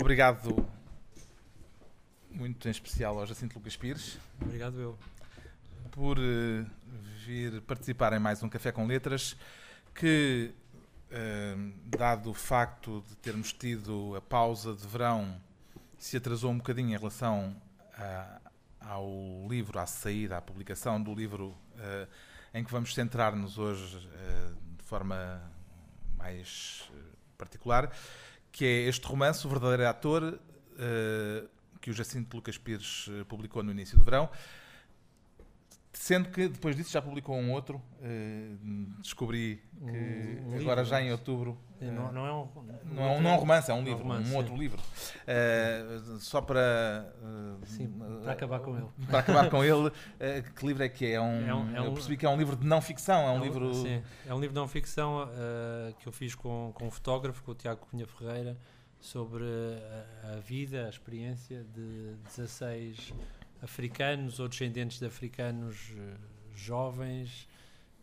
Obrigado, muito em especial ao Jacinto Lucas Pires. Obrigado eu. Por uh, vir participar em mais um Café com Letras, que, uh, dado o facto de termos tido a pausa de verão, se atrasou um bocadinho em relação a, ao livro, à saída, à publicação do livro uh, em que vamos centrar-nos hoje de forma mais particular que é este romance, O Verdadeiro Ator, uh, que o Jacinto Lucas Pires uh, publicou no início do verão. Sendo que depois disso já publicou um outro, uh, descobri que um, um agora livro, já em outubro. Não, não, é um, não, é um, não é um romance, é um livro, romance, um outro sim. livro. só para. sim, para acabar com ele. Para acabar com ele, que livro é que é? é um, é um, eu percebi que é um livro de não ficção, é um, livro. Sim, é um livro de não ficção que eu fiz com, com um fotógrafo, com o Tiago Cunha Ferreira, sobre a, a vida, a experiência de 16 africanos ou descendentes de africanos eh, jovens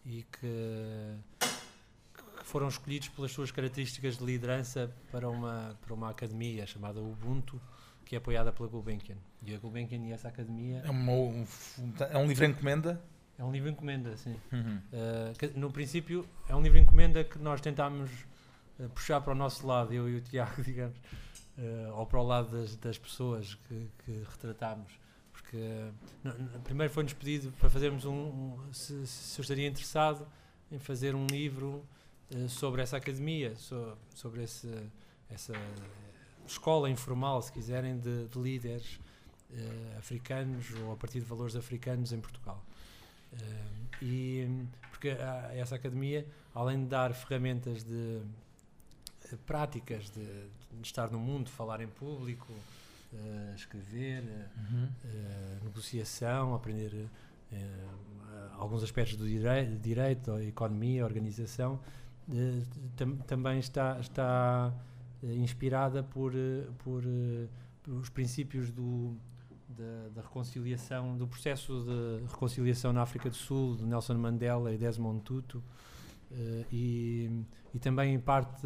e que, que, foram escolhidos pelas suas características de liderança para uma, para uma academia chamada Ubuntu, que é apoiada pela Gulbenkian. E a Gulbenkian e essa academia... É, uma, um, é um livro encomenda? É um livro encomenda, sim. Uhum. Uh, que, no princípio, é um livro encomenda que nós tentámos uh, puxar para o nosso lado, eu e o Tiago, digamos, uh, ou para o lado das, das pessoas que, que retratámos porque primeiro foi-nos pedido para fazermos um, um se, se, eu estaria interessado em fazer um livro uh, sobre essa academia, so, sobre esse, essa escola informal, se quiserem, de, de líderes uh, africanos ou a partir de valores africanos em Portugal. Uh, e porque a, essa academia, além de dar ferramentas de práticas de, de estar no mundo, falar em público, uh, escrever, uhum. uh, negociação, aprender uh, alguns aspectos do direito, direito a economia, a organização, tam, também está, está inspirada por, por, os princípios do, da, da, reconciliação, do processo de reconciliação na África do Sul, de Nelson Mandela e Desmond Tutu, e, e também em parte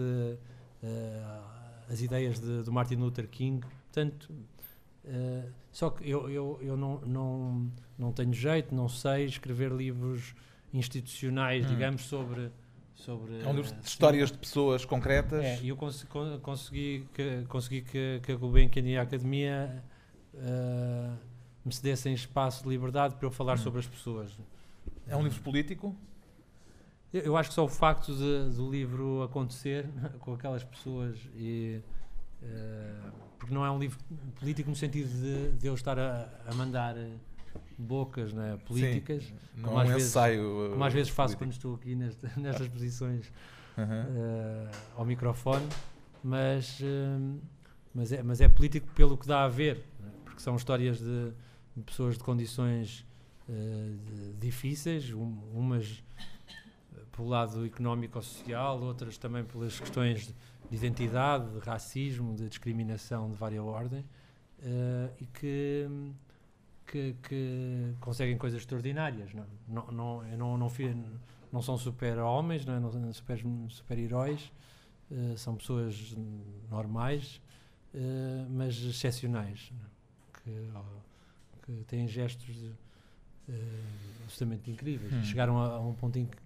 as ideias de, do Martin Luther King, Portanto, uh, só que eu, eu, eu não, não, não tenho jeito, não sei escrever livros institucionais, hum. digamos, sobre. sobre é um livro de histórias de pessoas concretas. É, e eu cons consegui, que, consegui que, que a Gulbenkian e a Academia uh, me cedessem espaço de liberdade para eu falar hum. sobre as pessoas. É um livro político? Eu, eu acho que só o facto de, do livro acontecer com aquelas pessoas e. Uh, porque não é um livro político no sentido de, de eu estar a, a mandar eh, bocas né, políticas, Sim, como, às vezes, ensaio, como às vezes faço político. quando estou aqui nesta, nestas posições uh, ao microfone, mas, uh, mas, é, mas é político pelo que dá a ver, né, porque são histórias de, de pessoas de condições uh, de, difíceis, um, umas pelo lado económico ou social, outras também pelas questões de, de identidade, de racismo, de discriminação de várias ordens uh, e que, que, que, conseguem coisas extraordinárias. Não, não, não, não, não, não são super-homens, não, não são super-heróis, uh, são pessoas normais, uh, mas excepcionais, que, que têm gestos absolutamente incríveis. Hum. Chegaram a, a um ponto em que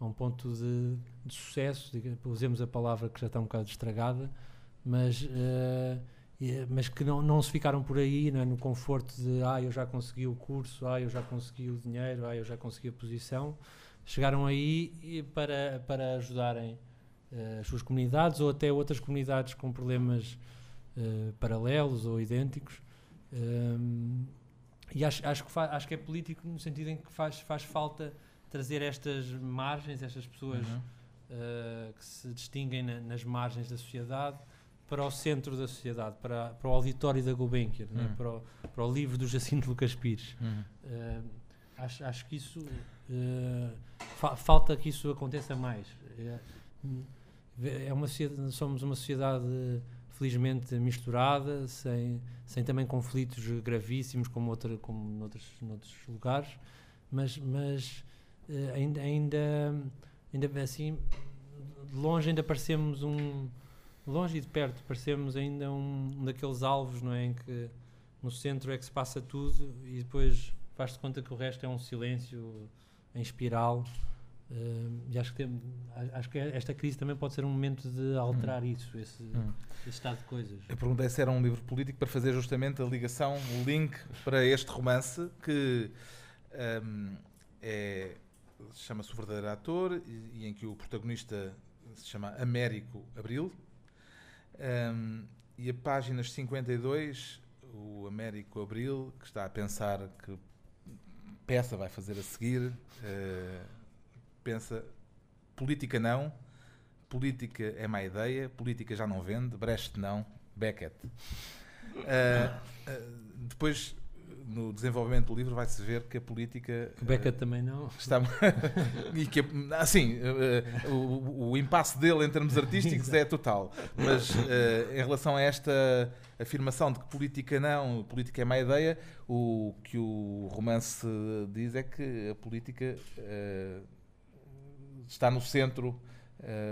a um ponto de, de sucesso, usemos a palavra que já está um bocado estragada, mas, uh, mas que não, não se ficaram por aí é? no conforto de ah, eu já consegui o curso, ah, eu já consegui o dinheiro, ah, eu já consegui a posição. Chegaram aí para, para ajudarem uh, as suas comunidades ou até outras comunidades com problemas uh, paralelos ou idênticos. Um, e acho, acho, que acho que é político no sentido em que faz, faz falta trazer estas margens, estas pessoas uhum. uh, que se distinguem na, nas margens da sociedade para o centro da sociedade, para, para o auditório da Gulbenkian, né? uhum. né? para, o, para o livro do Jacinto Lucas Pires. Uhum. Uh, acho, acho que isso uh, fa falta que isso aconteça mais. É, é uma somos uma sociedade felizmente misturada, sem, sem também conflitos gravíssimos como, outra, como noutros, noutros lugares, mas, mas uh, ainda, ainda, ainda assim, de longe ainda parecemos um, longe e de perto, parecemos ainda um, daqueles alvos, não é? Em que no centro é que se passa tudo e depois faz-te conta que o resto é um silêncio em espiral. Uh, e acho que, tem, acho que esta crise também pode ser um momento de alterar hum. isso, esse, hum. esse, estado de coisas. Eu perguntei se era um livro político para fazer justamente a ligação, o link para este romance que um, é, chama-se O Verdadeiro Ator e, e, em que o protagonista se chama Américo Abril. Um, e a páginas 52, o Américo Abril, que está a pensar que peça vai fazer a seguir. Uh, pensa política não, política é má ideia, política já não vende, Brecht não, Beckett. Uh, uh, depois, no desenvolvimento do livro, vai-se ver que a política. Que Beckett uh, também não. Está, e que, assim, o, o impasse dele em termos artísticos é total. Mas em relação a esta afirmação de que política não, política é má ideia, o que o romance diz é que a política está no centro uh,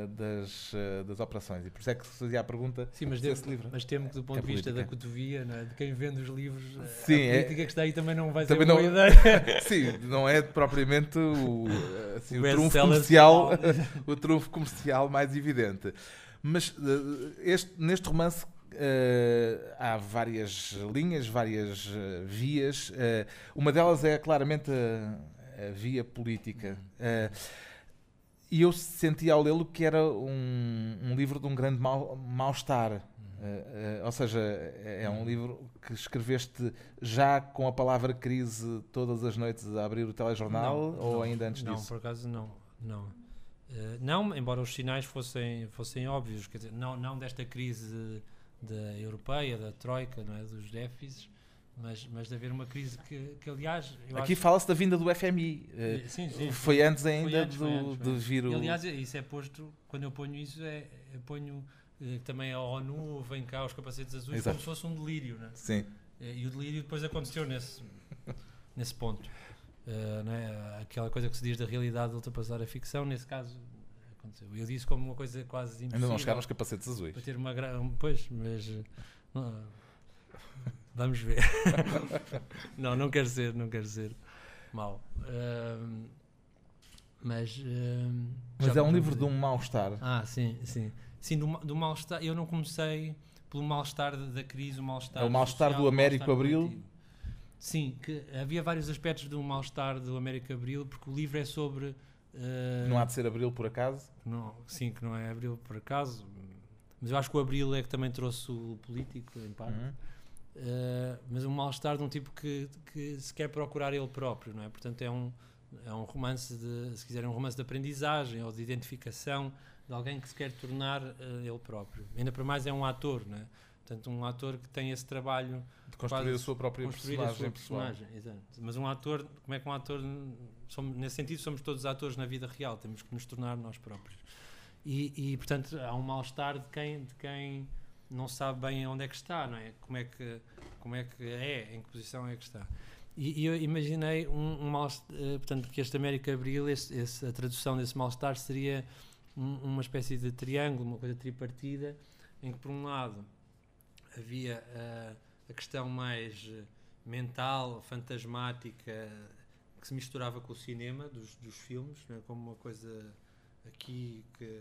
das, uh, das operações. E por isso é que se fazia a pergunta Sim, mas, esse livro. mas temo que do ponto é de vista política. da cotovia, é? de quem vende os livros, Sim, a é- política é, que está aí também não vai também ser uma não, boa ideia. Sim, não é propriamente o, assim, o, o trunfo comercial, o trunfo comercial mais evidente. Mas este, neste romance Uh, há várias linhas, várias uh, vias. Uh, uma delas é claramente a, a via política. E eu senti ao lê-lo que era um, um, livro de um grande mal-estar. Mal uh, uh, ou seja, é, é um livro que escreveste já com a palavra crise todas as noites a abrir o telejornal não, ou não, ainda antes não, disso? Não, por acaso não. Não. Uh, não, embora os sinais fossem, fossem óbvios, quer dizer, não, não desta crise da europeia, da troika, não é, dos déficits, mas, mas de haver uma crise que, que aliás. Aqui fala-se da vinda do FMI. Eh, sim, sim, foi antes ainda foi antes, do, antes, de vir o. aliás, isso é posto, quando eu ponho isso, é, ponho eh, também a ONU, vem cá os capacetes azuis, Exato. como se fosse um delírio. Né? Sim. Eh, e o delírio depois aconteceu nesse, nesse ponto. Uh, não é? Aquela coisa que se diz da realidade ultrapassar a ficção, nesse caso aconteceu. Eu disse como uma coisa quase impossível. Ainda não chegaram os capacetes azuis. Para ter uma. Pois, mas. Não, Vamos ver. não, não quero ser, não quero ser mau. Uh, mas. Mas é um livro dizer. de um mal-estar. Ah, sim, sim. Sim, do, do mal-estar. Eu não comecei pelo mal-estar da crise, o mal-estar. É o mal-estar do Américo Abril. Sim, que havia vários aspectos do mal-estar do Américo Abril, porque o livro é sobre. Uh, não há de ser Abril por acaso? Não, sim, que não é Abril por acaso. Mas eu acho que o Abril é que também trouxe o político, em parte. Uhum. Uh, mas um mal-estar de um tipo que, que se quer procurar ele próprio, não é? Portanto, é um, é um romance de, se quiserem, um romance de aprendizagem ou de identificação de alguém que se quer tornar uh, ele próprio. Ainda para mais é um ator, não é? Portanto, um ator que tem esse trabalho de construir a sua própria personagem, a sua personagem exato. Mas um ator, como é que um ator, somos, nesse sentido, somos todos atores na vida real, temos que nos tornar nós próprios. E, e portanto, há um mal-estar de quem, de quem não sabe bem onde é que está, não é? Como é que, como é, que é, em que posição é que está. E, e eu imaginei um, um mal uh, portanto, que este América Abril, esse, esse, a tradução desse mal-estar seria um, uma espécie de triângulo, uma coisa tripartida, em que por um lado havia uh, a questão mais mental, fantasmática, que se misturava com o cinema dos, dos filmes, é? como uma coisa aqui que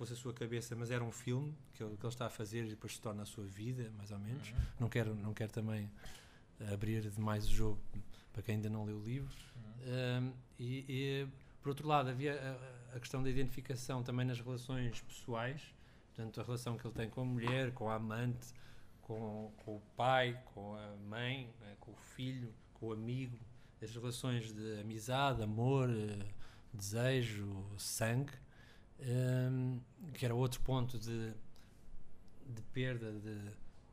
fosse a sua cabeça, mas era um filme que ele, que ele está a fazer e depois se torna a sua vida, mais ou menos. Uhum. Não, quero, não quero também abrir demais o jogo para quem ainda não leu o livro. Uhum. Um, e, e, por outro lado, havia a, a, questão da identificação também nas relações pessoais, portanto, a relação que ele tem com a mulher, com a amante, com, com o pai, com a mãe, né, com o filho, com o amigo, as relações de amizade, amor, eh, desejo, sangue um, que era outro ponto de, de perda, de,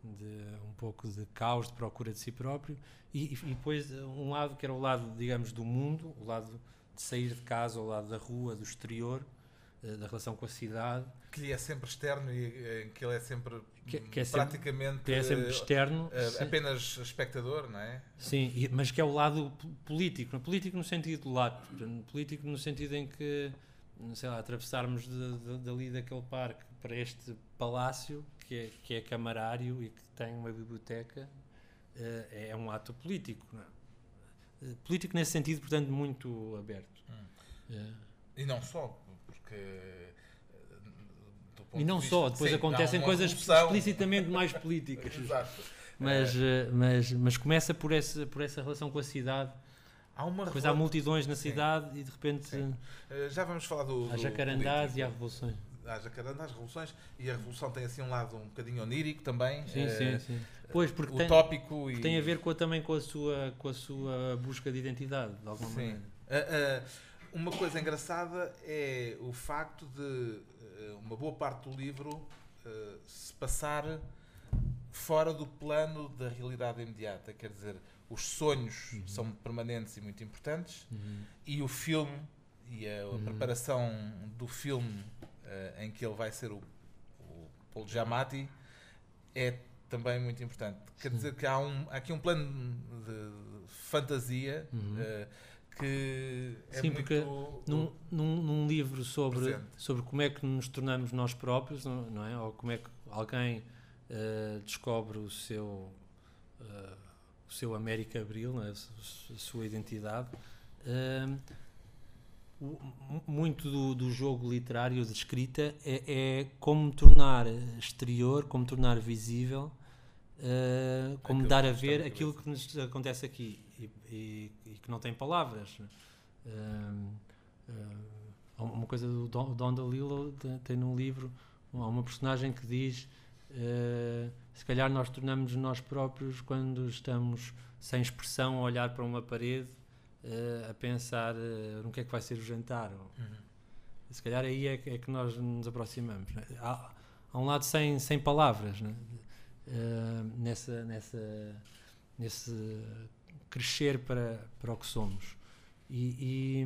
de, um pouco de caos, de procura de si próprio, e, e, depois um lado que era o lado, digamos, do mundo, o lado de sair de casa, o lado da rua, do exterior, eh, da relação com a cidade. Que lhe é sempre externo e eh, que ele é sempre que, que é praticamente que é sempre externo, uh, apenas espectador, não é? Sim, mas que é o lado político, político no sentido lato, político no sentido em que sei lá, atravessarmos de, de, dali daquele parque para este palácio que é, que é camarário e que tem uma biblioteca uh, é um ato político. Não é? político nesse sentido, portanto, muito aberto. Hum. E não só, porque e não de só, depois sim, acontecem coisas explicitamente mais políticas. Mas, é. mas, mas começa por essa, por essa relação com a cidade. Há uma Depois há multidões na cidade sim. e de repente. Sim. Eh, já vamos falar do. Há jacarandás e há revoluções. Há jacarandás, revoluções e a revolução tem assim um lado um bocadinho onírico também. Sim, é, sim, sim. Pois, porque utópico tem, e. tem a ver com, também com a, sua, com a sua busca de identidade, de alguma sim. maneira. Uh, uh, uma coisa engraçada é o facto de uma boa parte do livro uh, se passar fora do plano da realidade imediata. Quer dizer, os sonhos uhum. são permanentes e muito importantes uhum. e o filme e a, a uhum. preparação do filme uh, em que ele vai ser o, o Paul Giamatti é também muito importante. Quer Sim. dizer que há, um, há aqui um plano de fantasia uh, que é Sim, porque num, num, num, livro sobre, sobre como é que nos tornamos nós próprios, não, não é? Ou como é que alguém uh, descobre o seu, o seu América Abril, é? a sua identidade. Uh, muito do, do, jogo literário de escrita é, é, como tornar exterior, como tornar visível, como aquilo dar a ver aquilo que nos acontece aqui e, e, e que não tem palavras. Uh, uh, uma coisa do Don, Don DeLillo tem num livro há uma personagem que diz uh, se calhar nós tornamos nós próprios quando estamos sem expressão a olhar para uma parede a pensar no que é que vai ser o jantar uhum. se calhar aí é que, é que nós nos aproximamos né? há, há, um lado sem, sem palavras né? nessa, nessa nesse crescer para, para o que somos. E,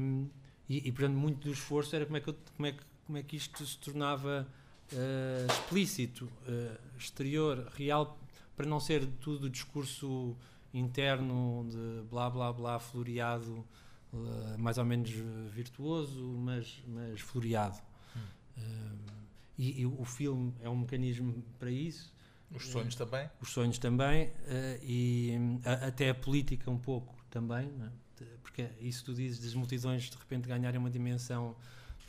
e, e, e, portanto, muito do esforço era como é que, eu, como é que, como é que isto se tornava uh, explícito, uh, exterior, real, para não ser tudo discurso interno de blá blá blá, floreado, uh, mais ou menos virtuoso, mas, mas floreado. Hum. E, e, o filme é um mecanismo para isso os sonhos também? Os sonhos também e a, até a política um pouco também, é? porque isso tu dizes das multidões de repente ganharem uma dimensão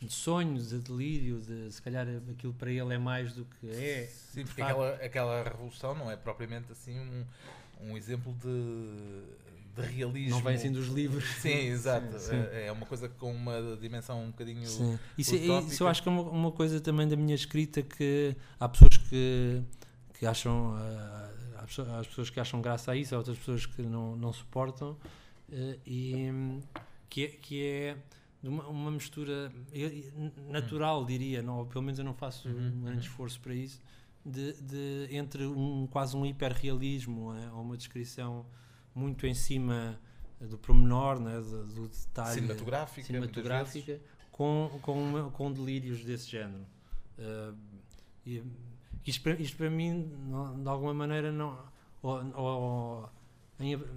de sonhos, de delírio, de se calhar aquilo para ele é mais do que é. Sim, porque aquela, aquela revolução não é propriamente assim um, um exemplo de, de realismo. Não vem assim dos livros. Sim, exato. Sim, sim. É, é uma coisa com uma dimensão um bocadinho. Sim. Isso, isso eu acho que é uma, uma coisa também da minha escrita que há pessoas que que acham uh, há pessoas que acham graça a isso, há outras pessoas que não, não suportam uh, e que é, que é uma, uma mistura natural, diria, não, pelo menos eu não faço uhum, um grande uhum. esforço para isso, de, de, entre um quase um hiperrealismo é, ou uma descrição muito em cima do promenor, né, do, do detalhe cinematográfica, cinematográfica com, com, com delírios desse género. Uh, e, isto para, isto para mim, não, de alguma maneira, não, ou, ou,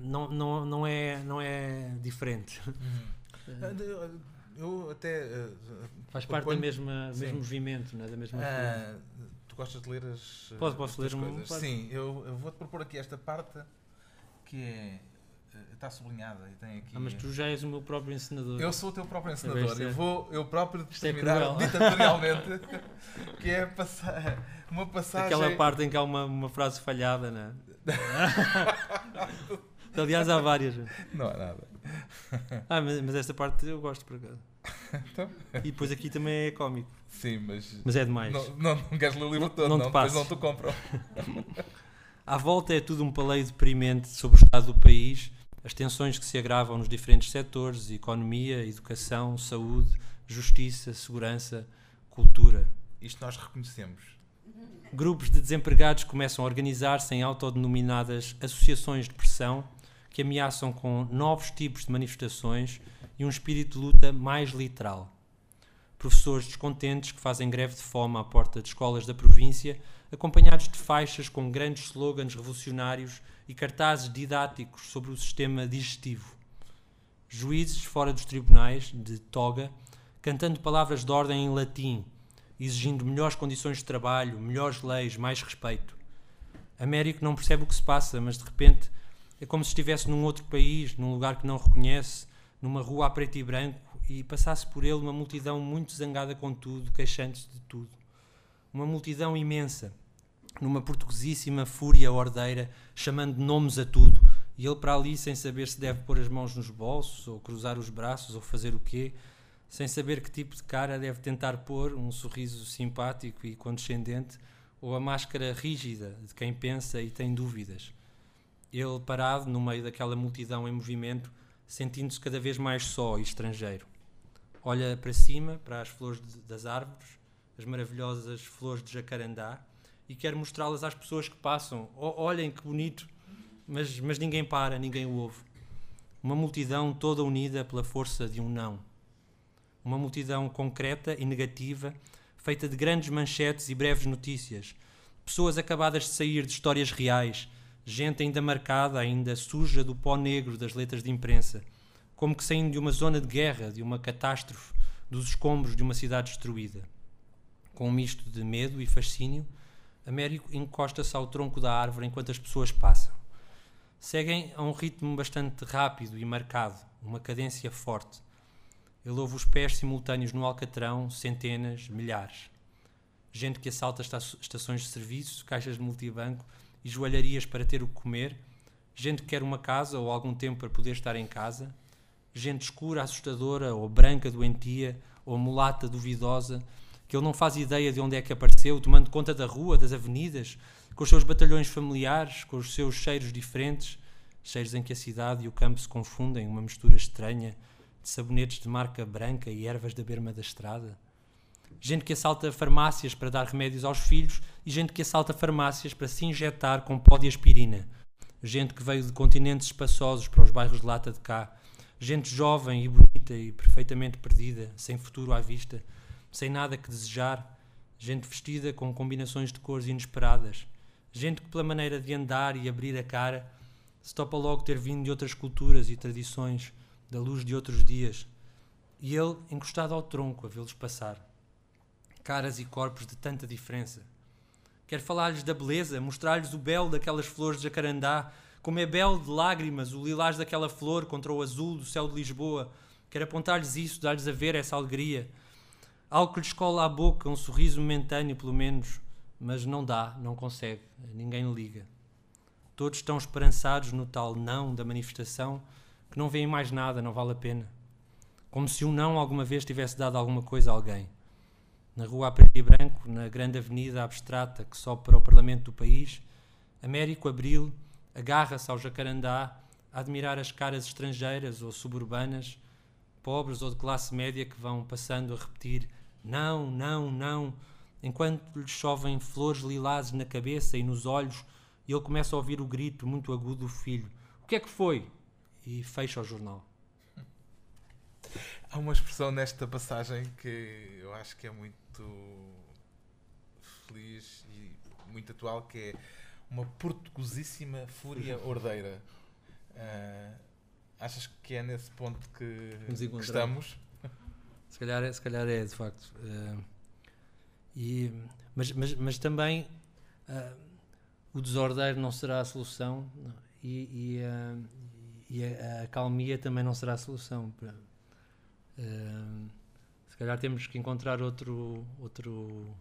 não, não, não, é, não é diferente. Uhum. Eu até. Uh, Faz parte do mesmo movimento, né? da mesma uh, Tu gostas de ler as. Posso, posso ler coisas? Um, Sim, eu, eu vou-te propor aqui esta parte que é está sublinhada e tem aqui. Ah, mas tu já és o meu próprio ensinador. Eu sou o teu próprio ensinador. Eu vou eu próprio é determinar é ditatorialmente que é passar, uma passagem. Aquela parte em que há uma, uma frase falhada, não é? Aliás, há várias. Não há nada. Ah, mas, mas esta parte eu gosto por acaso. Então? E depois aqui também é cómico. Sim, mas. Mas é demais. Não, não, não queres ler o livro todo, não, não, depois não te compram. À volta é tudo um paleio deprimente sobre o estado do país as tensões que se agravam nos diferentes setores economia, educação, saúde, justiça, segurança, cultura. Isto nós reconhecemos. Grupos de desempregados começam a organizar-se em autodenominadas associações de pressão que ameaçam com novos tipos de manifestações e um espírito de luta mais literal. Professores descontentes que fazem greve de fome à porta de escolas da província, acompanhados de faixas com grandes slogans revolucionários e cartazes didáticos sobre o sistema digestivo. Juízes fora dos tribunais, de toga, cantando palavras de ordem em latim, exigindo melhores condições de trabalho, melhores leis, mais respeito. Américo não percebe o que se passa, mas de repente é como se estivesse num outro país, num lugar que não reconhece, numa rua a preto e branco, e passasse por ele uma multidão muito zangada com tudo, queixando-se de tudo. Uma multidão imensa, numa portuguesíssima fúria ordeira, chamando nomes a tudo, e ele para ali sem saber se deve pôr as mãos nos bolsos, ou cruzar os braços, ou fazer o quê, sem saber que tipo de cara deve tentar pôr, um sorriso simpático e condescendente, ou a máscara rígida de quem pensa e tem dúvidas. Ele parado no meio daquela multidão em movimento, sentindo-se cada vez mais só e estrangeiro. Olha para cima, para as flores de, das árvores, as maravilhosas flores de jacarandá, e quer mostrá-las às pessoas que passam. O, olhem que bonito, mas, mas ninguém para, ninguém o ouve. Uma multidão toda unida pela força de um não. Uma multidão concreta e negativa, feita de grandes manchetes e breves notícias. Pessoas acabadas de sair de histórias reais, gente ainda marcada, ainda suja do pó negro das letras de imprensa, como que saindo de uma zona de guerra, de uma catástrofe, dos escombros de uma cidade destruída. Com um misto de medo e fascínio, Américo encosta-se ao tronco da árvore enquanto as pessoas passam. Seguem a um ritmo bastante rápido e marcado, uma cadência forte. Ele ouve os pés simultâneos no Alcatrão, centenas, milhares. Gente que assalta estações de serviço, caixas de multibanco e joalharias para ter o que comer, gente que quer uma casa ou algum tempo para poder estar em casa, gente escura, assustadora, ou branca, doentia, ou mulata, duvidosa, que ele não faz ideia de onde é que apareceu, tomando conta da rua, das avenidas, com os seus batalhões familiares, com os seus cheiros diferentes, cheiros em que a cidade e o campo se confundem, uma mistura estranha de sabonetes de marca branca e ervas da berma da estrada gente que assalta farmácias para dar remédios aos filhos e gente que assalta farmácias para se injetar com pó de aspirina. Gente que veio de continentes espaçosos para os bairros de lata de cá. Gente jovem e bonita e perfeitamente perdida, sem futuro à vista, sem nada que desejar. Gente vestida com combinações de cores inesperadas. Gente que, pela maneira de andar e abrir a cara, se topa logo ter vindo de outras culturas e tradições, da luz de outros dias. E ele encostado ao tronco a vê-los passar caras e corpos de tanta diferença. Quer falar-lhes da beleza, mostrar-lhes o belo daquelas flores de jacarandá, como é belo de lágrimas o lilás daquela flor contra o azul do céu de Lisboa. Quer apontar-lhes isso, dar-lhes a ver essa alegria. Algo que lhes cola à boca, um sorriso momentâneo, pelo menos, mas não dá, não consegue, ninguém liga. Todos estão esperançados no tal não da manifestação que não veem mais nada, não vale a pena. Como se um não alguma vez tivesse dado alguma coisa a alguém na rua a preto e branco, na grande avenida abstrata que sobe para o Parlamento do país, Américo Abril agarra-se ao jacarandá a admirar as caras estrangeiras ou suburbanas, pobres ou de classe média que vão passando a repetir não, não, não, enquanto lhes chovem flores lilazes na cabeça e nos olhos e ele começa a ouvir o grito muito agudo do filho. O que é que foi? E fecha o jornal. Há uma expressão nesta passagem que eu acho que é muito feliz e muito atual, que é uma portuguesíssima fúria ordeira. Uh, achas que é nesse ponto que, que estamos? Se calhar, é, se calhar é, de facto. Uh, e, mas, mas, mas também uh, o desordeiro não será a solução e, e, e a, a, calmia também não será a solução. Se calhar temos que encontrar outro, outro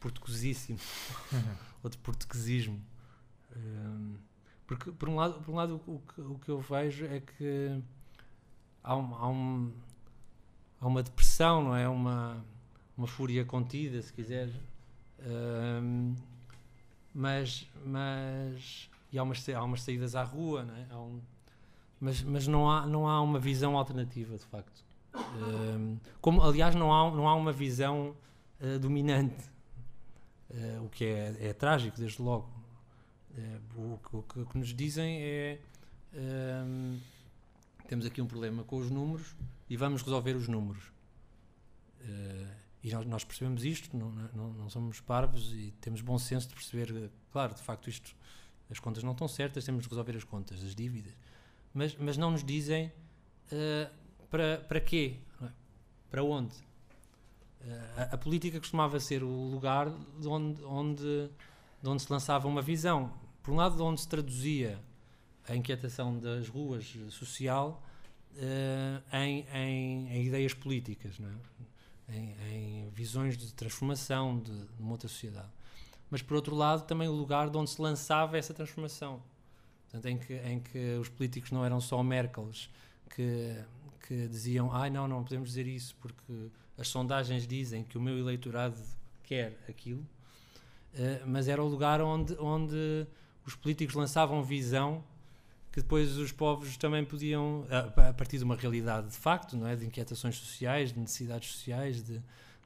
portuguesíssimo, outro portuguesismo. Um, porque, por um lado, por um lado o, que, o que eu vejo é que há, um, há, um, há uma depressão, não é? Uma, uma fúria contida, se quiser. Um, mas, mas e há umas, há umas saídas à rua, não é? Um, mas, mas não, há, não há uma visão alternativa, de facto como, aliás, não há, não há uma visão uh, dominante, uh, o que é, é, trágico, desde logo. Uh, o, que, o, que, nos dizem é. temos aqui um problema com os números e vamos resolver os números. e nós, nós, percebemos isto, não, não, não, somos parvos e temos bom senso de perceber, claro, de facto, isto, as contas não estão certas, temos de resolver as contas, as dívidas. Mas, mas não nos dizem para, para quê? É? para onde? A, a, política costumava ser o lugar de onde, onde, de onde se lançava uma visão. Por um lado, de onde se traduzia a inquietação das ruas social uh, em, em, em, ideias políticas, é? em, em, visões de transformação de, de uma outra sociedade. Mas, por outro lado, também o lugar de onde se lançava essa transformação. Portanto, em que, em que os políticos não eram só Merkels que, que diziam: ai, ah, não, não podemos dizer isso porque as sondagens dizem que o meu eleitorado quer aquilo, uh, mas era o lugar onde, onde os políticos lançavam visão que depois os povos também podiam, a, a, partir de uma realidade de facto, não é, de inquietações sociais, de necessidades sociais, de,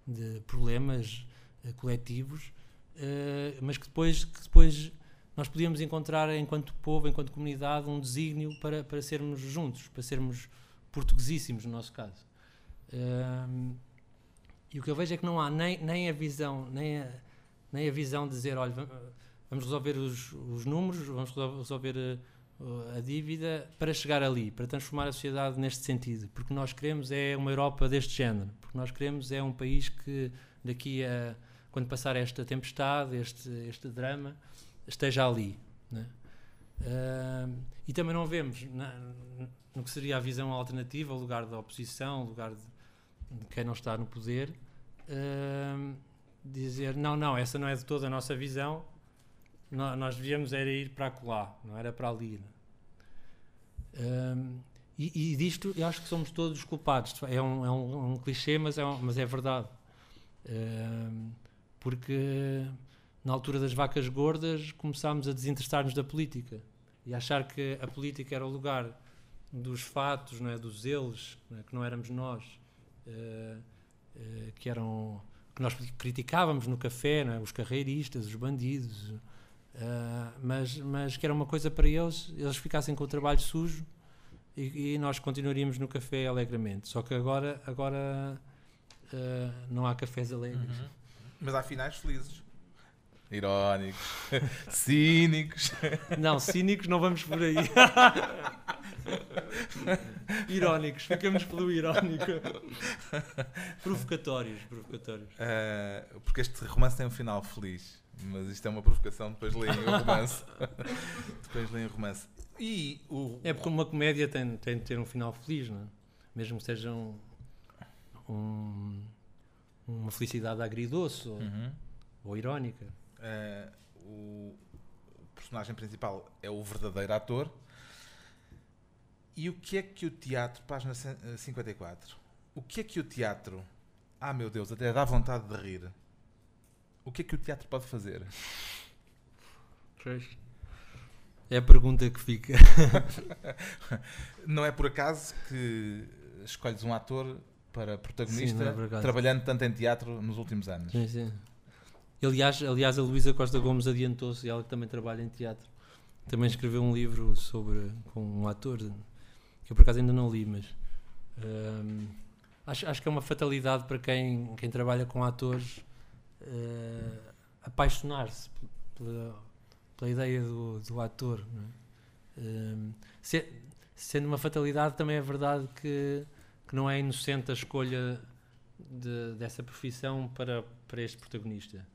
de problemas uh, coletivos, uh, mas que depois, que depois nós podíamos encontrar, enquanto povo, enquanto comunidade, um desígnio para, para sermos juntos, para sermos portuguesíssimos, no nosso caso. Uh, e o que eu vejo é que não há nem, nem a visão, nem a, nem a visão de dizer, olha, vamos resolver os, os números, vamos resolver a, a, dívida para chegar ali, para transformar a sociedade neste sentido. Porque nós queremos é uma Europa deste género, porque nós queremos é um país que daqui a, quando passar esta tempestade, este, este drama, esteja ali. Né? Uh, e também não vemos na, no que seria a visão alternativa, o lugar da oposição, o lugar de, de quem não está no poder, uh, dizer não, não, essa não é de toda a nossa visão, nós, nós devíamos era ir para acolá, não era para ali. Uh, e, e, disto eu acho que somos todos culpados. É um, é um, um clichê, mas é, um, mas é verdade. porque na altura das vacas gordas começámos a desinteressar-nos da política e achar que a política era o lugar dos fatos, não é, dos eles, não é, que não éramos nós, uh, uh, que eram que nós criticávamos no café, não é, os carreiristas, os bandidos, uh, mas mas que era uma coisa para eles, eles ficassem com o trabalho sujo e, e nós continuaríamos no café alegremente. Só que agora agora não há cafés alegres. Uhum. Mas há finais felizes. Irónicos, cínicos. Não, cínicos não vamos por aí. Irónicos, ficamos pelo irónico. provocatórios, provocatórios. Uh, porque este romance tem um final feliz, mas isto é uma provocação, depois leem o romance. depois leem o romance. E o... É porque uma comédia tem, tem de ter um final feliz, não é? Mesmo que seja um, um uma felicidade agridoce ou, uhum. ou irónica. Uh, o, o, personagem principal é o verdadeiro ator. E o que é que o teatro, página 54, eh, o que é que o teatro, ah meu Deus, até dá vontade de rir. O que é que o teatro pode fazer? É a pergunta que fica. não é por acaso que escolhes um ator para protagonista, sim, é trabalhando tanto em teatro nos últimos anos. Sim, sim. Aliás, aliás a Luísa Costa Gomes adiantou-se, ela que também trabalha em teatro. Também escreveu um livro sobre com um ator que eu por acaso ainda não li, mas um, acho, acho que é uma fatalidade para quem, quem trabalha com atores uh, apaixonar-se pela, pela, ideia do, do ator. É? Um, se, sendo uma fatalidade, também é verdade que, que não é inocente a escolha de, dessa profissão para, para este protagonista.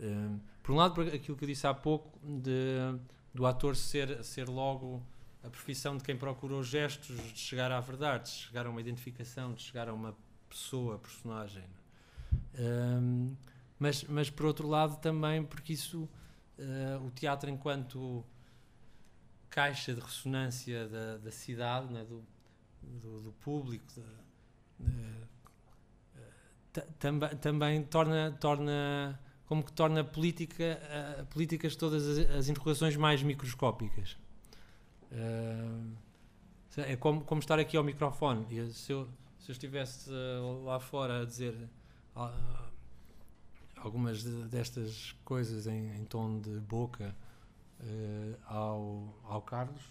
Um, por um lado, por aquilo que eu disse há pouco, de, do ator ser, ser logo a profissão de quem procura os gestos de chegar à verdade, de chegar a uma identificação, de chegar a uma pessoa, personagem. Um, mas, mas por outro lado também porque isso uh, o teatro enquanto caixa de ressonância da, da cidade, né, do, do, do, público, uh, também, também torna, torna como que torna política, uh, políticas todas as, as, interrogações mais microscópicas. Uh, é como, como, estar aqui ao microfone. Se, eu, se eu estivesse uh, lá fora a dizer algumas de, destas coisas em, em, tom de boca ao, ao Carlos,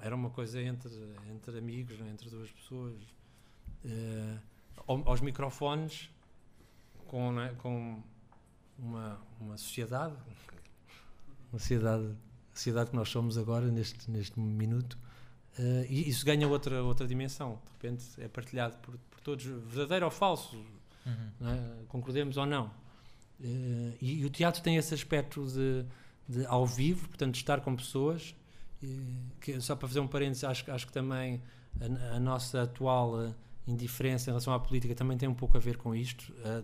era uma coisa entre, entre amigos, entre duas pessoas. aos microfones com, né, com uma, uma sociedade, uma sociedade, a sociedade que nós somos agora, neste, neste minuto, Uh, e isso ganha outra, outra dimensão. De repente é partilhado por, por todos, verdadeiro ou falso, uhum. é? concordemos ou não. Uh, e, e, o teatro tem esse aspecto de, de ao vivo, portanto, de estar com pessoas. que, só para fazer um parênteses, acho, acho que também a, a, nossa atual indiferença em relação à política também tem um pouco a ver com isto. A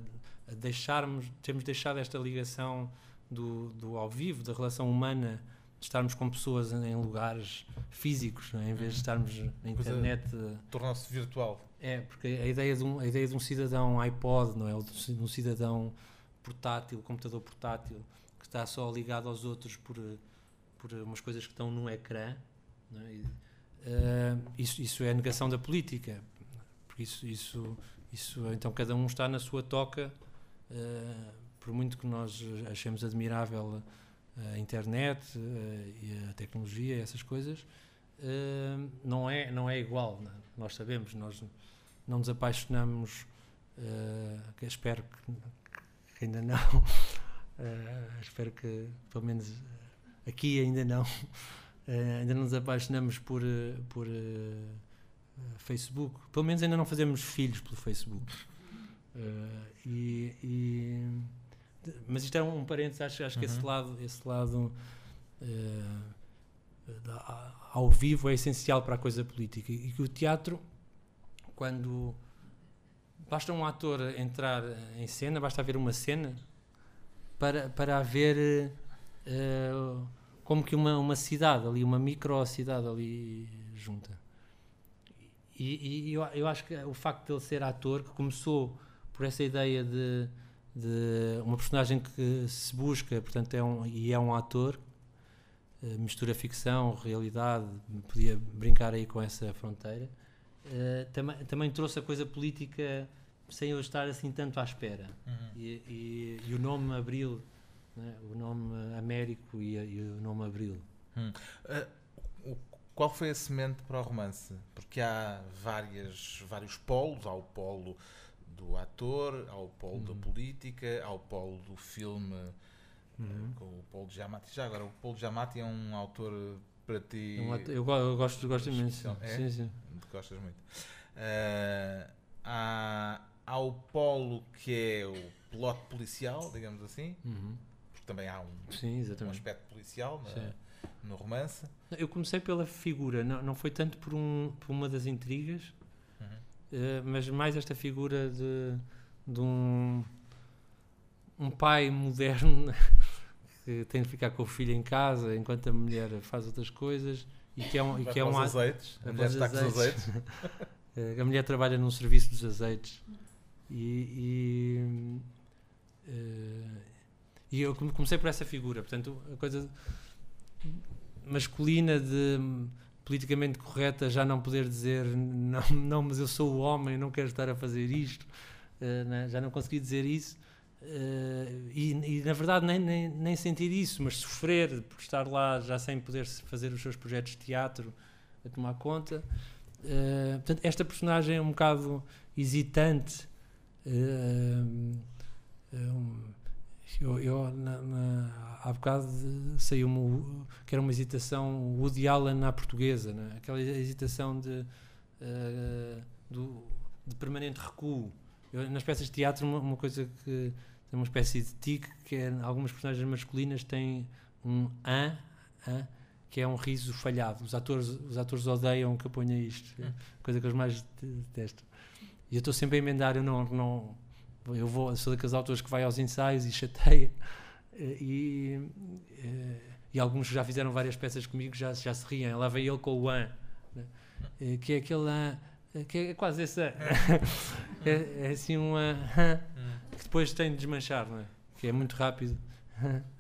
deixarmos, temos deixado esta ligação do, do ao vivo, da relação humana estarmos com pessoas em lugares físicos, é? em vez de estarmos na internet. Tornou-se virtual. É, porque a ideia, de um, a ideia de um cidadão iPod, não é? De um cidadão portátil, computador portátil, que está só ligado aos outros por, por umas coisas que estão num ecrã, é? e, uh, isso, isso é a negação da política. Porque isso, isso, isso, então cada um está na sua toca, por muito que nós achemos admirável a internet e a tecnologia, essas coisas, não é não é igual. Não? É? Nós sabemos, nós não nos apaixonamos. espero que, que, ainda não. espero que pelo menos aqui ainda não. ainda não nos apaixonamos por por Facebook. Pelo menos ainda não fazemos filhos pelo Facebook. E, e mas isto é um parênteses, acho, acho uhum. que esse uhum. lado, esse lado uh, da, ao vivo é essencial para a coisa política e que o teatro, quando basta um ator entrar em cena, basta haver uma cena para, para haver uh, como que uma, uma cidade ali, uma micro cidade ali junta. E, e eu, eu acho que o facto de ele ser ator, que começou por essa ideia de de uma personagem que se busca, portanto, é um, e é um ator, uh, mistura ficção, realidade, podia brincar aí com essa fronteira. Uh, também, também trouxe a coisa política sem eu estar assim tanto à espera. Uhum. E, e, e, o nome Abril, né? o nome Américo e, e, o nome Abril. Hum. Uh, qual foi a semente para o romance? Porque há várias, vários polos, há o polo do ator, ao polo uhum. da política, ao polo do filme uhum. com o Paulo Giamatti. Já agora, o Paulo Giamatti é um autor para ti. Um ator, eu, eu, gosto, gosto imenso. É? Sim, sim. Gostas muito. Uh, há, há o polo que é o piloto policial, digamos assim, uhum. porque também há um, sim, um aspecto policial na, no romance. Eu comecei pela figura, não, não foi tanto por, um, por uma das intrigas eh, mas mais esta figura de, de um, um pai moderno que tem de ficar com o filho em casa enquanto a mulher faz outras coisas e que é um, e que é um azeites, a mulher está com os azeites. Eh, a mulher trabalha num serviço dos azeites. E, e, uh, e eu comecei por essa figura, portanto a coisa masculina de politicamente correta já não poder dizer não, não, mas eu sou o homem, não quero estar a fazer isto, uh, né? já não consegui dizer isso. Uh, e, e, na verdade nem, nem, nem, sentir isso, mas sofrer por estar lá já sem poder fazer os seus projetos de teatro a tomar conta. Uh, portanto, esta personagem é um bocado hesitante. Um, eu, eu na, na, há bocado saiu-me que era uma hesitação Woody Allen à portuguesa, né? aquela hesitação de, uh, do, de permanente recuo. Eu, nas peças de teatro, uma, uma, coisa que tem uma espécie de tique, que é algumas personagens masculinas têm um an, an que é um riso falhado. Os atores, os atores odeiam que eu ponha isto, é coisa que eu mais detesto. E eu estou sempre a emendar, eu não, não eu vou, sou daqueles autores que vai aos ensaios e chateia. Eh, e, eh, e, alguns já fizeram várias peças comigo já, já se riem. Lá veio ele com o An, né? Eh, que é aquele An, que é quase esse é, é, assim um An que depois tem de desmanchar, é? que é muito rápido.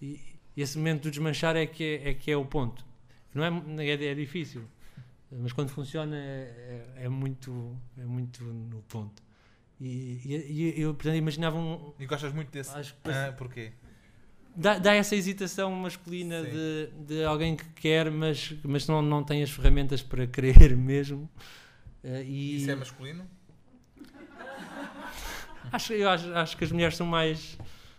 E, e esse momento do desmanchar é que é, é, que é o ponto. Não é, é, é difícil, mas quando funciona é, é, é muito, é muito no ponto. E, e, e eu portanto, imaginava um. E gostas muito desse? Acho que, ah, porquê? Dá, dá essa hesitação masculina de, de alguém que quer, mas, mas não, não tem as ferramentas para querer mesmo. Uh, e Isso é masculino? acho, eu acho, acho que as mulheres são mais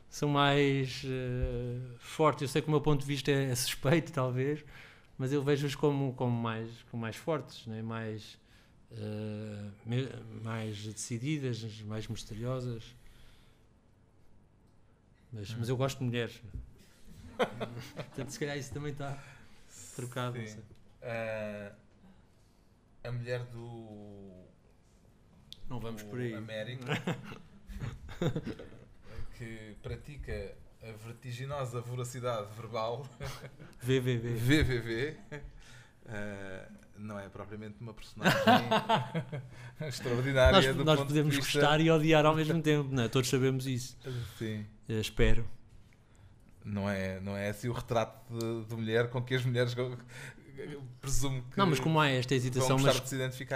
são mais uh, fortes. Eu sei que o meu ponto de vista é, é suspeito, talvez, mas eu vejo-os como, como, mais, como mais fortes, né? mais, uh, mais decididas, mais misteriosas. Mas, mas eu gosto de mulheres. Portanto, se calhar isso também está trocado. Uh, a mulher do. Não vamos por aí. América. que pratica a vertiginosa voracidade verbal. VVV. VVV. Uh, não é propriamente uma personagem extraordinária. Nós, do nós ponto podemos de vista... gostar e odiar ao mesmo tempo, não é? Todos sabemos isso. Sim. Eu espero. Não é, não é assim o retrato de, de mulher com que as mulheres presumo que não, mas como há esta hesitação, mas,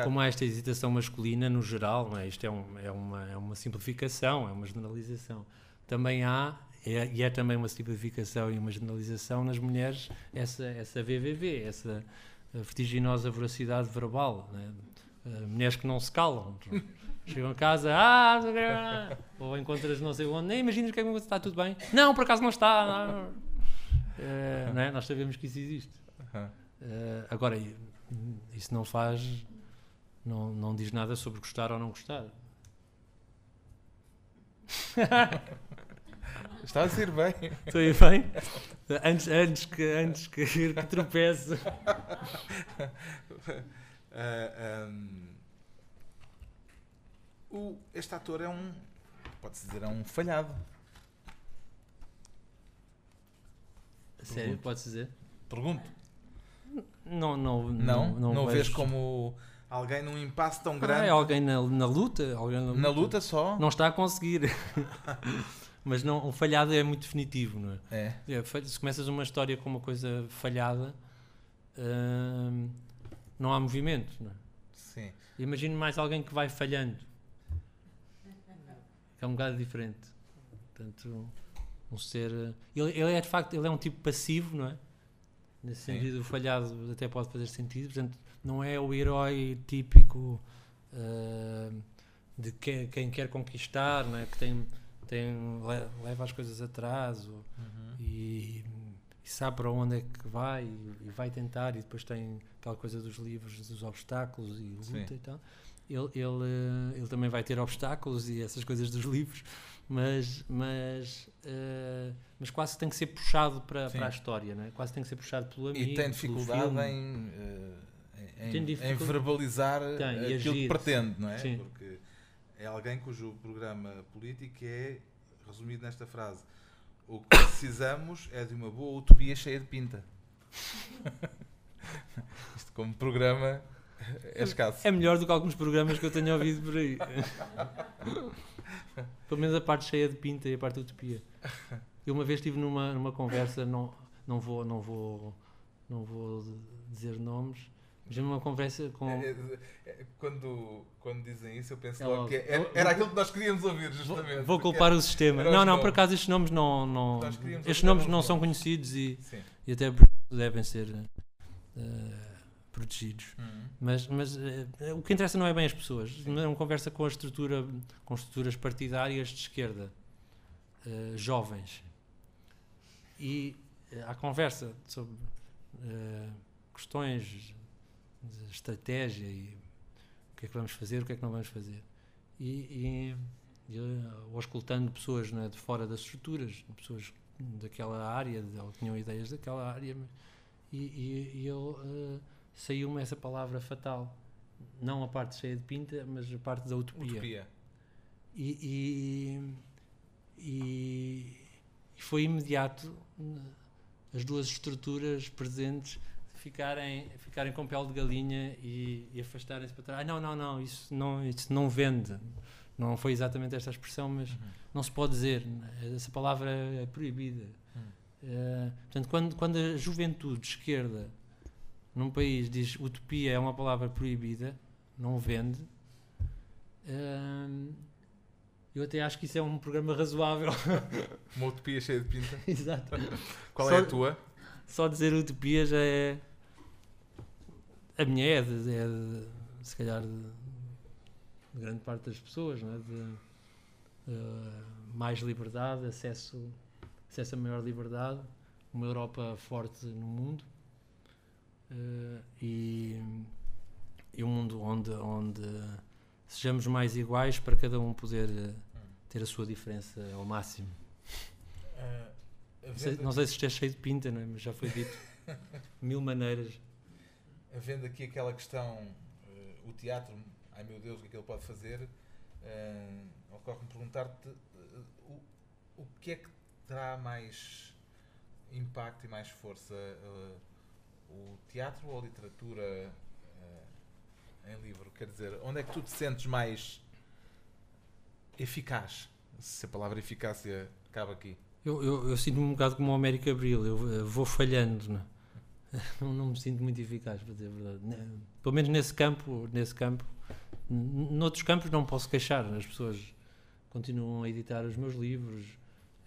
como há esta hesitação masculina no geral, não é? isto é, um, é, uma, é uma simplificação, é uma generalização. Também há, é, e é também uma simplificação e uma generalização nas mulheres, essa, essa VVV, essa vertiginosa voracidade verbal. É? Mulheres que não se calam. Chegam a casa, ah, ou encontras não sei onde, nem imaginas que é que está tudo bem. Não, por acaso não está. Não. É, não é? Nós sabemos que isso existe. Uh, agora, isso não faz, não, não diz nada sobre gostar ou não gostar. Está a ser bem. Estou a ir bem? Antes, antes, que, antes que, que tropece. Uh, um, o, este ator é um, pode-se dizer, é um falhado. Sério? Pode-se dizer? Pergunto. Não, não, não, não, não vês como alguém num impasse tão grande. Ah, é alguém na, na luta, alguém na luta. Na luta só? Não está a conseguir. Mas não, o falhado é muito definitivo, não é? É. é se começas uma história com uma coisa falhada, hum, não há movimento, não é? Sim. Imagino mais alguém que vai falhando. É um bocado diferente. Portanto, um ser. Ele, ele é de facto ele é um tipo passivo, não é? Nesse Sim. sentido, o falhado até pode fazer sentido. Portanto, não é o herói típico uh, de que, quem quer conquistar, não é? que tem, tem, leva as coisas atrás uhum. e, e, sabe para onde é que vai e, e, vai tentar. E depois tem aquela coisa dos livros, dos obstáculos e luta Sim. e tal. Ele, ele, ele também vai ter obstáculos e essas coisas dos livros, mas, mas, uh, mas quase tem que ser puxado para, para a história, não é? quase tem que ser puxado pelo amigo. E tem dificuldade em, uh, em, em, verbalizar tem, aquilo que pretende, não é? Sim. Porque é alguém cujo programa político é resumido nesta frase: O que precisamos é de uma boa utopia cheia de pinta. Isto como programa é escasso. É melhor do que alguns programas que eu tenho ouvido por aí. Pelo menos a parte cheia de pinta e a parte de utopia. Eu uma vez estive numa, numa conversa, não, não, vou, não, vou, não vou dizer nomes, mas numa conversa com. É, é, é, quando, quando dizem isso, eu penso é logo que era, era aquilo que nós queríamos ouvir, justamente. Vou, vou culpar o sistema. Não, não, por acaso estes nomes não. não estes nomes não são conhecidos e, e até devem ser. Uh, protegidos. Uhum. Mas, mas uh, o que interessa não é bem as pessoas. Sim. É uma conversa com a estrutura, com estruturas partidárias de esquerda, uh, jovens. E uh, há conversa sobre questões estratégia e o que é que vamos fazer, o que é que não vamos fazer. E, e, e ou escutando pessoas né, de fora das estruturas, pessoas daquela área, de, ou tinham ideias daquela área, e, e, e eu saiu-me essa palavra fatal. Não a parte cheia de pinta, mas a parte da utopia. utopia. E, e, e, foi imediato as duas estruturas presentes ficarem, ficarem com pele de galinha e, e afastarem-se para trás. Ah, não, não, não, isso não, isso não vende. Não foi exatamente esta expressão, mas uhum. não se pode dizer. Essa palavra é proibida. Uhum. Uh, portanto, quando, quando a juventude de esquerda num país diz utopia é uma palavra proibida, não vende. Hum, eu até acho que isso é um programa razoável. Uma utopia cheia de pinta. Exato. Qual só, é a tua? Só dizer utopia já é. A minha é, de, é de, se calhar de, de, grande parte das pessoas, não é? de uh, mais liberdade, acesso, acesso a maior liberdade, uma Europa forte no mundo uh, e, e um mundo onde, onde sejamos mais iguais para cada um poder uh, ter a sua diferença ao máximo. Uh, não, sei, não sei se isto é cheio de pinta, não é? mas já foi dito mil maneiras. Havendo aqui aquela questão, o teatro, ai meu Deus, o que é que ele pode fazer? Ocorre-me perguntar-te o, o que é que terá mais impacto e mais força? Uh, o teatro ou a literatura uh, em livro? Quer dizer, onde é que tu te sentes mais eficaz? Se a palavra eficácia cabe aqui. Eu, eu, eu sinto-me um bocado como o América Abril, eu, eu vou falhando, não, é? não, não, me sinto muito eficaz, para dizer a verdade. Pelo menos nesse campo, nesse campo. Noutros campos não posso queixar, as pessoas continuam a editar os meus livros,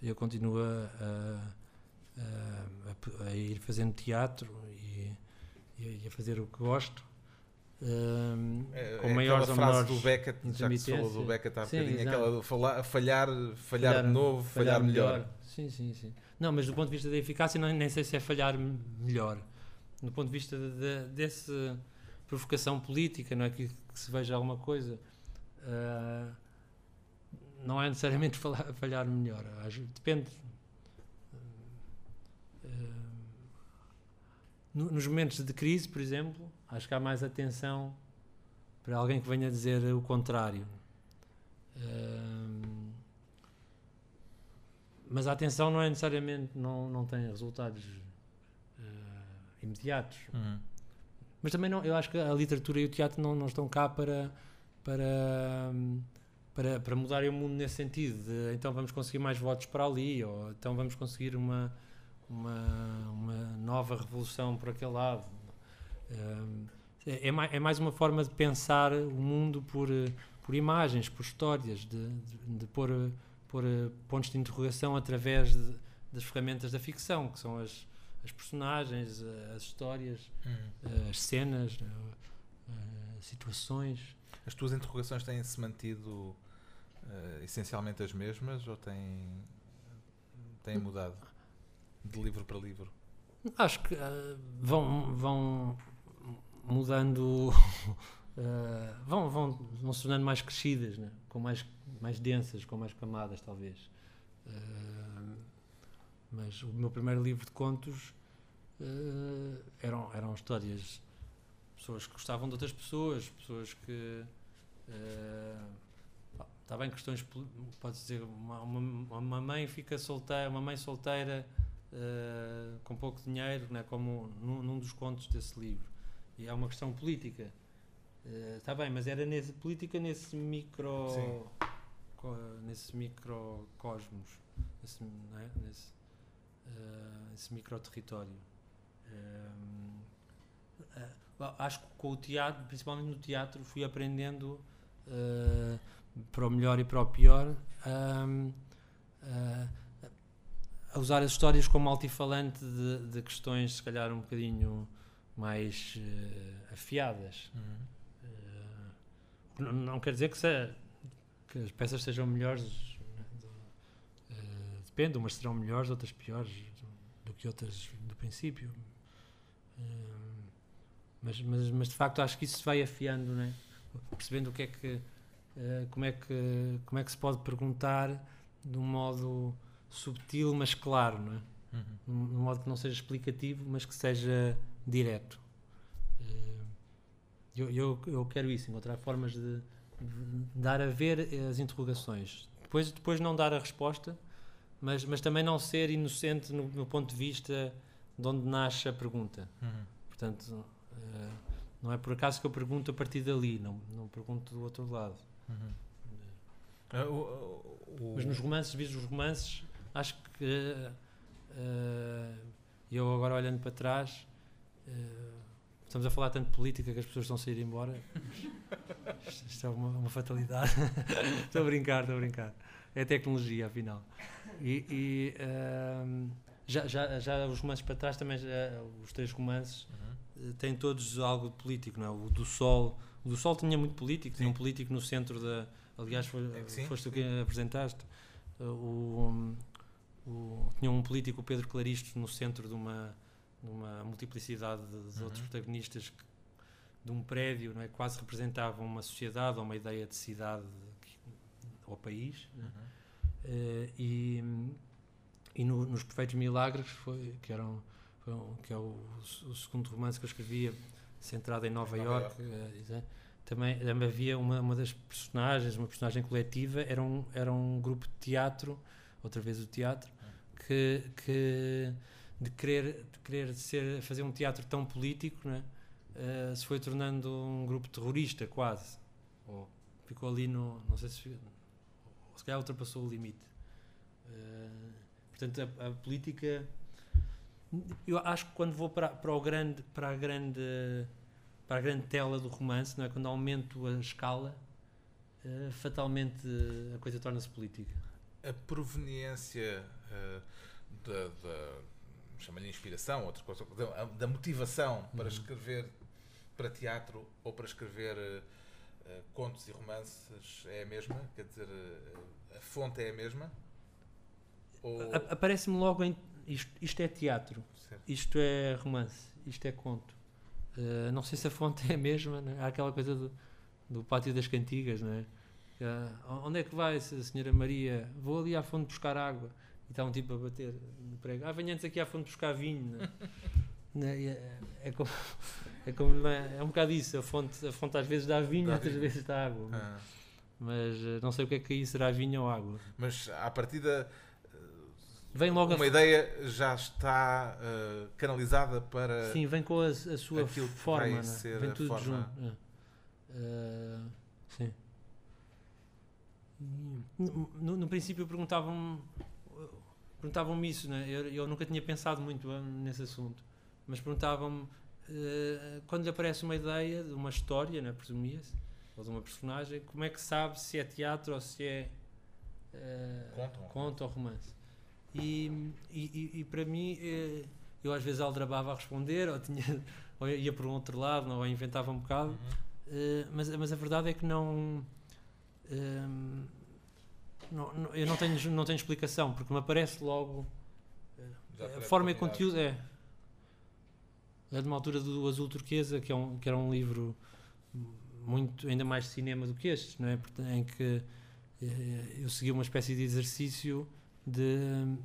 eu continuo a, a, a, a ir fazendo teatro e, e, a fazer o que gosto. Um, é, com é maiores aquela frase do Beckett, já que se falou do Beckett há bocadinho, aquela do falhar, falhar, falhar, falhar de novo, falhar, falhar melhor. melhor. Sim, sim, sim. Não, mas do ponto de vista da eficácia, não, nem sei se é falhar melhor. Do ponto de vista de, de, dessa provocação política, não é que, que se veja alguma coisa. Uh, não é necessariamente falhar, falhar melhor. Depende. Uh, nos momentos de crise, por exemplo, acho que há mais atenção para alguém que venha dizer o contrário. Uh, mas a atenção não é necessariamente, não, não tem resultados imediatos. Uhum. Mas também não, eu acho que a literatura e o teatro não, não estão cá para, para para, para mudarem o mundo nesse sentido. De, então vamos conseguir mais votos para ali, ou então vamos conseguir uma, uma, uma nova revolução por aquele lado. É, é, mais, é mais uma forma de pensar o mundo por, por imagens, por histórias, de, de, de pôr, pôr pontos de interrogação através de, das ferramentas da ficção, que são as, as personagens, as histórias, hum. as cenas, as situações. As tuas interrogações têm-se mantido uh, essencialmente as mesmas ou têm, têm mudado de livro para livro? Acho que uh, vão, vão mudando, uh, vão, vão, vão se tornando mais crescidas, né? com mais, mais densas, com mais camadas, talvez. Uh, mas o meu primeiro livro de contos eram, eram histórias pessoas que gostavam de outras pessoas, pessoas que Está bem questões, pode dizer, uma, uma, uma, mãe fica solteira, uma mãe solteira uh, com pouco dinheiro, né, como num, num, dos contos desse livro. E é uma questão política. Uh, está bem, mas era nesse, política nesse micro. Co, nesse microcosmos, nesse, né, nesse, uh, nesse território. acho que com o teatro, principalmente no teatro, fui aprendendo para o melhor e para o pior, um, uh, a usar as histórias como altifalante de, de, questões, se calhar, um bocadinho mais uh, afiadas. Uhum. Uh, não, não, quer dizer que, se, que, as peças sejam melhores, depende, umas serão melhores, outras piores do, do que outras do princípio. Mas, mas, mas, de facto acho que isso se vai afiando, né? percebendo o que é que eh, como, é que, como é que se pode perguntar de um modo subtil, mas claro, não é? Uhum. De um modo que não seja explicativo, mas que seja direto. Uh, eu, eu, eu quero isso, encontrar formas de, de, dar a ver as interrogações. Depois, depois não dar a resposta, mas, mas também não ser inocente no, no ponto de vista de onde nasce a pergunta. Uhum. Portanto, uh, não é por acaso que eu pergunto a partir dali, não, não pergunto do outro lado. Uhum. Uh, o, o, Mas nos romances, vis os romances, acho que uh, eu agora olhando para trás, estamos a falar tanto de política que as pessoas estão a sair embora. isto, isto é uma, uma fatalidade. estou a brincar, estou a brincar. É tecnologia, afinal. E, e já, já, já os romances para trás também, já, os três romances, uhum. têm todos algo de político, não é? O do Sol o do Sol tinha muito político, Sim. tinha um político no centro da. Aliás, foi, é foste tu que apresentaste. Uh, o, o, tinha um político, o Pedro Claristo, no centro de uma, numa multiplicidade de, de outros protagonistas que, de um prédio, não é? quase representavam uma sociedade ou uma ideia de cidade que, ou país. Né? Uh, e e no, nos Perfeitos Milagres, foi, que, eram, um, que é o, o, segundo romance que eu escrevia, centrado em Nova, Nova York, York. Uh, também, também havia uma, uma das personagens, uma personagem coletiva, era um, era um grupo de teatro, outra vez o teatro, que, que de querer, de querer ser, fazer um teatro tão político, né, uh, se foi tornando um grupo terrorista, quase. Ou ficou ali no. Não sei se. se calhar ultrapassou o limite. Uh, portanto, a, a, política. Eu acho que quando vou para, para, o grande, para, a grande, para a grande tela do romance, não é? quando aumento a escala, uh, fatalmente a coisa torna-se política. A proveniência uh, da, da chama-lhe inspiração, outra coisa, da, da motivação para uhum. escrever para teatro ou para escrever uh, contos e romances é a mesma? Quer dizer, uh, a fonte é a mesma? Ou... Aparece-me logo em. Isto, isto é teatro, certo. isto é romance, isto é conto. Uh, não sei se a fonte é a mesma, né? há aquela coisa do, do pátio das cantigas, não é? onde é que vai, senhora Maria? Vou ali à fonte buscar água. E está um tipo a bater no prego. Ah, venha antes aqui à fonte buscar vinho. Né? é, é, como, é, como, é, um bocado isso. A fonte, a fonte às vezes dá vinho, dá outras vinho. vezes dá água. Ah. Mas não sei o que é que aí será vinho ou água. Mas à partida. Vem logo uma ideia já está uh, canalizada para. Sim, vem com a, a sua forma. Né? Vem tudo forma... junto. É. Uh, sim. No, no princípio perguntavam perguntavam-me isso, né? eu, eu, nunca tinha pensado muito nesse assunto, mas perguntavam-me uh, quando lhe aparece uma ideia de uma história, né, presumia-se, ou de uma personagem, como é que sabe se é teatro ou se é uh, conto, conto ou romance? E, e, e, para mim, uh, eu às vezes aldrabava a responder, ou, tinha, ou ia por um outro lado, ou inventava um bocado, uhum. mas, mas a verdade é que não. Não, não, eu não tenho, não tenho explicação, porque me aparece logo. a forma e conteúdo é. É de uma altura do Azul Turquesa, que, é um, que era um livro muito ainda mais de cinema do que este, não é? em que eh, eu segui uma espécie de exercício de um,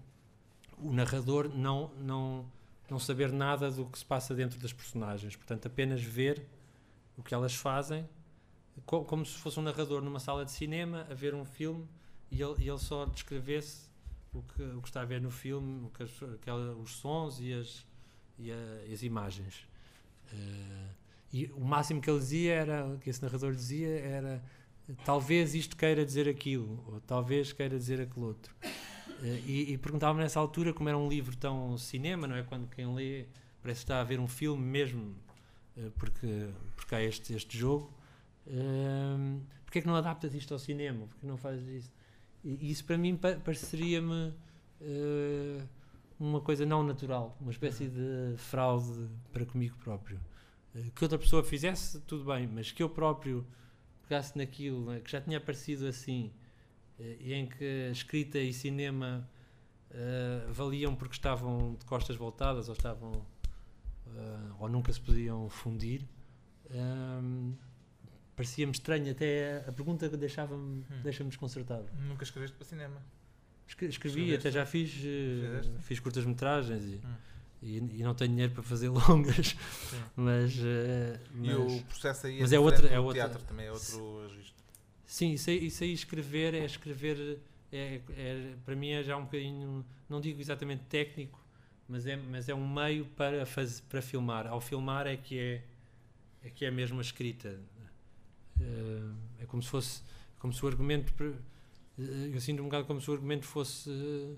o narrador não, não, não saber nada do que se passa dentro das personagens, portanto, apenas ver o que elas fazem, como, se fosse um narrador numa sala de cinema a ver um filme e ele, e ele só descrevesse o que, o que está a ver no filme, que, aquela, os sons e as, e, a, as imagens. Uh, e o máximo que ele dizia era, que esse narrador dizia era talvez isto queira dizer aquilo, ou talvez queira dizer aquele outro. Uh, e, e perguntava-me nessa altura, como era um livro tão cinema, não é? Quando quem lê parece estar a ver um filme mesmo, uh, porque, porque há este, este jogo. Uh, porque é que não adaptas isto ao cinema? Porque não fazes isso? E isso para mim pareceria-me uh, uma coisa não natural, uma espécie de fraude para comigo próprio. Que outra pessoa fizesse, tudo bem, mas que eu próprio pegasse naquilo né, que já tinha aparecido assim, e em que escrita e cinema valiam porque estavam de costas voltadas ou estavam ou nunca se podiam fundir parecia-me estranho, até a pergunta deixava-me hum. deixa-me desconcertado. Nunca escreveste para cinema? Escrevi, Escreveste? até já fiz, uh, fiz curtas-metragens e, hum. e, e, não tenho dinheiro para fazer longas, mas, uh, mas, E o processo aí é mas é, outra, é outra, teatro também é outro registro. Sim, isso aí, isso aí escrever é escrever, é, é, para mim é já um bocadinho, não digo exatamente técnico, mas é, mas é um meio para, fazer, para filmar. Ao filmar é que é, é que é mesmo a escrita. Uh, é como se fosse como se o argumento uh, eu sinto um bocado como se o argumento fosse uh,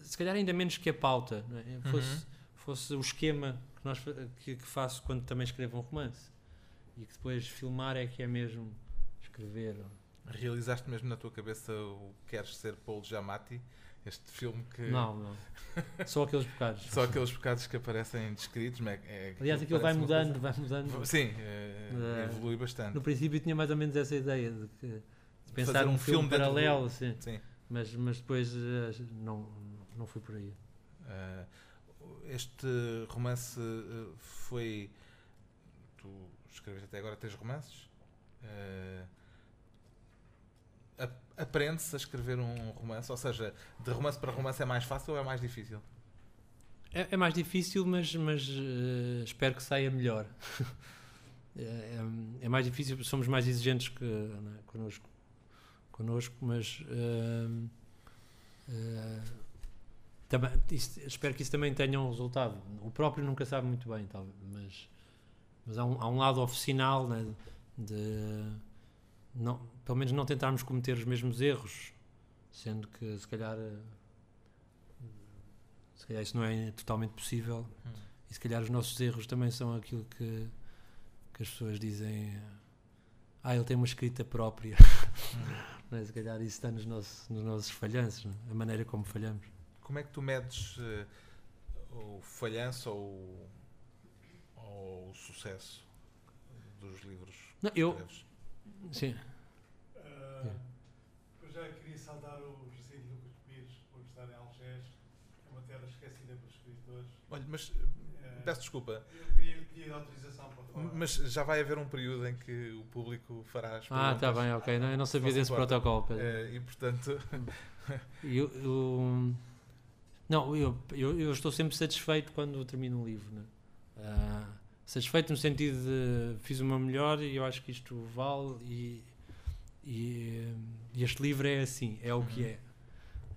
se calhar ainda menos que a pauta é? fosse, uhum. fosse o esquema que, nós, que, que, faço quando também escrevo um romance e que depois filmar é que é mesmo escrever realizaste mesmo na tua cabeça o queres ser Paul Giamatti este filme que. Não, não. Só aqueles bocados. Só aqueles bocados que aparecem descritos. É, é, Aliás, aquilo vai mudando, vai mudando. Sim, é, evolui bastante. No princípio tinha mais ou menos essa ideia de, que, de pensar Fazer um, um filme, filme paralelo, do... sim. sim. Mas, mas depois eh, não, não fui por aí. Uh, este romance uh, foi. Tu escreves até agora três romances. Uh, Aprende-se a escrever um romance? Ou seja, de romance para romance é mais fácil ou é mais difícil? É, é mais difícil, mas, mas uh, espero que saia melhor. é, é, é, mais difícil, somos mais exigentes que, né, connosco, connosco, mas. Uh, uh, também, isso, espero que isso também tenha um resultado. O próprio nunca sabe muito bem, talvez, mas, mas há, um, há um lado oficinal né, de não, pelo menos não tentarmos cometer os mesmos erros, sendo que se calhar se calhar isso não é totalmente possível hum. e se calhar os nossos erros também são aquilo que, que as pessoas dizem ah, ele tem uma escrita própria hum. é? se calhar isso está nos nossos, nos nossos falhanços, é? a maneira como falhamos como é que tu medes uh, o falhanço ou, ou, o sucesso dos livros não, eu sim uh, eu já queria saudar o José Lucas Pires por estar em Algés é uma terra esquecida pelos escritores olha, mas uh, peço desculpa eu queria pedir autorização para falar mas já vai haver um período em que o público fará as perguntas. Ah, está bem, ok. Não, eu não sabia desse protocolo. É, e portanto. eu, eu, não, eu, eu, eu, estou sempre satisfeito quando termino um livro. Né? Uh, satisfeito no sentido de fiz o meu melhor e eu acho que isto vale e, e, e este livro é assim, é o que é.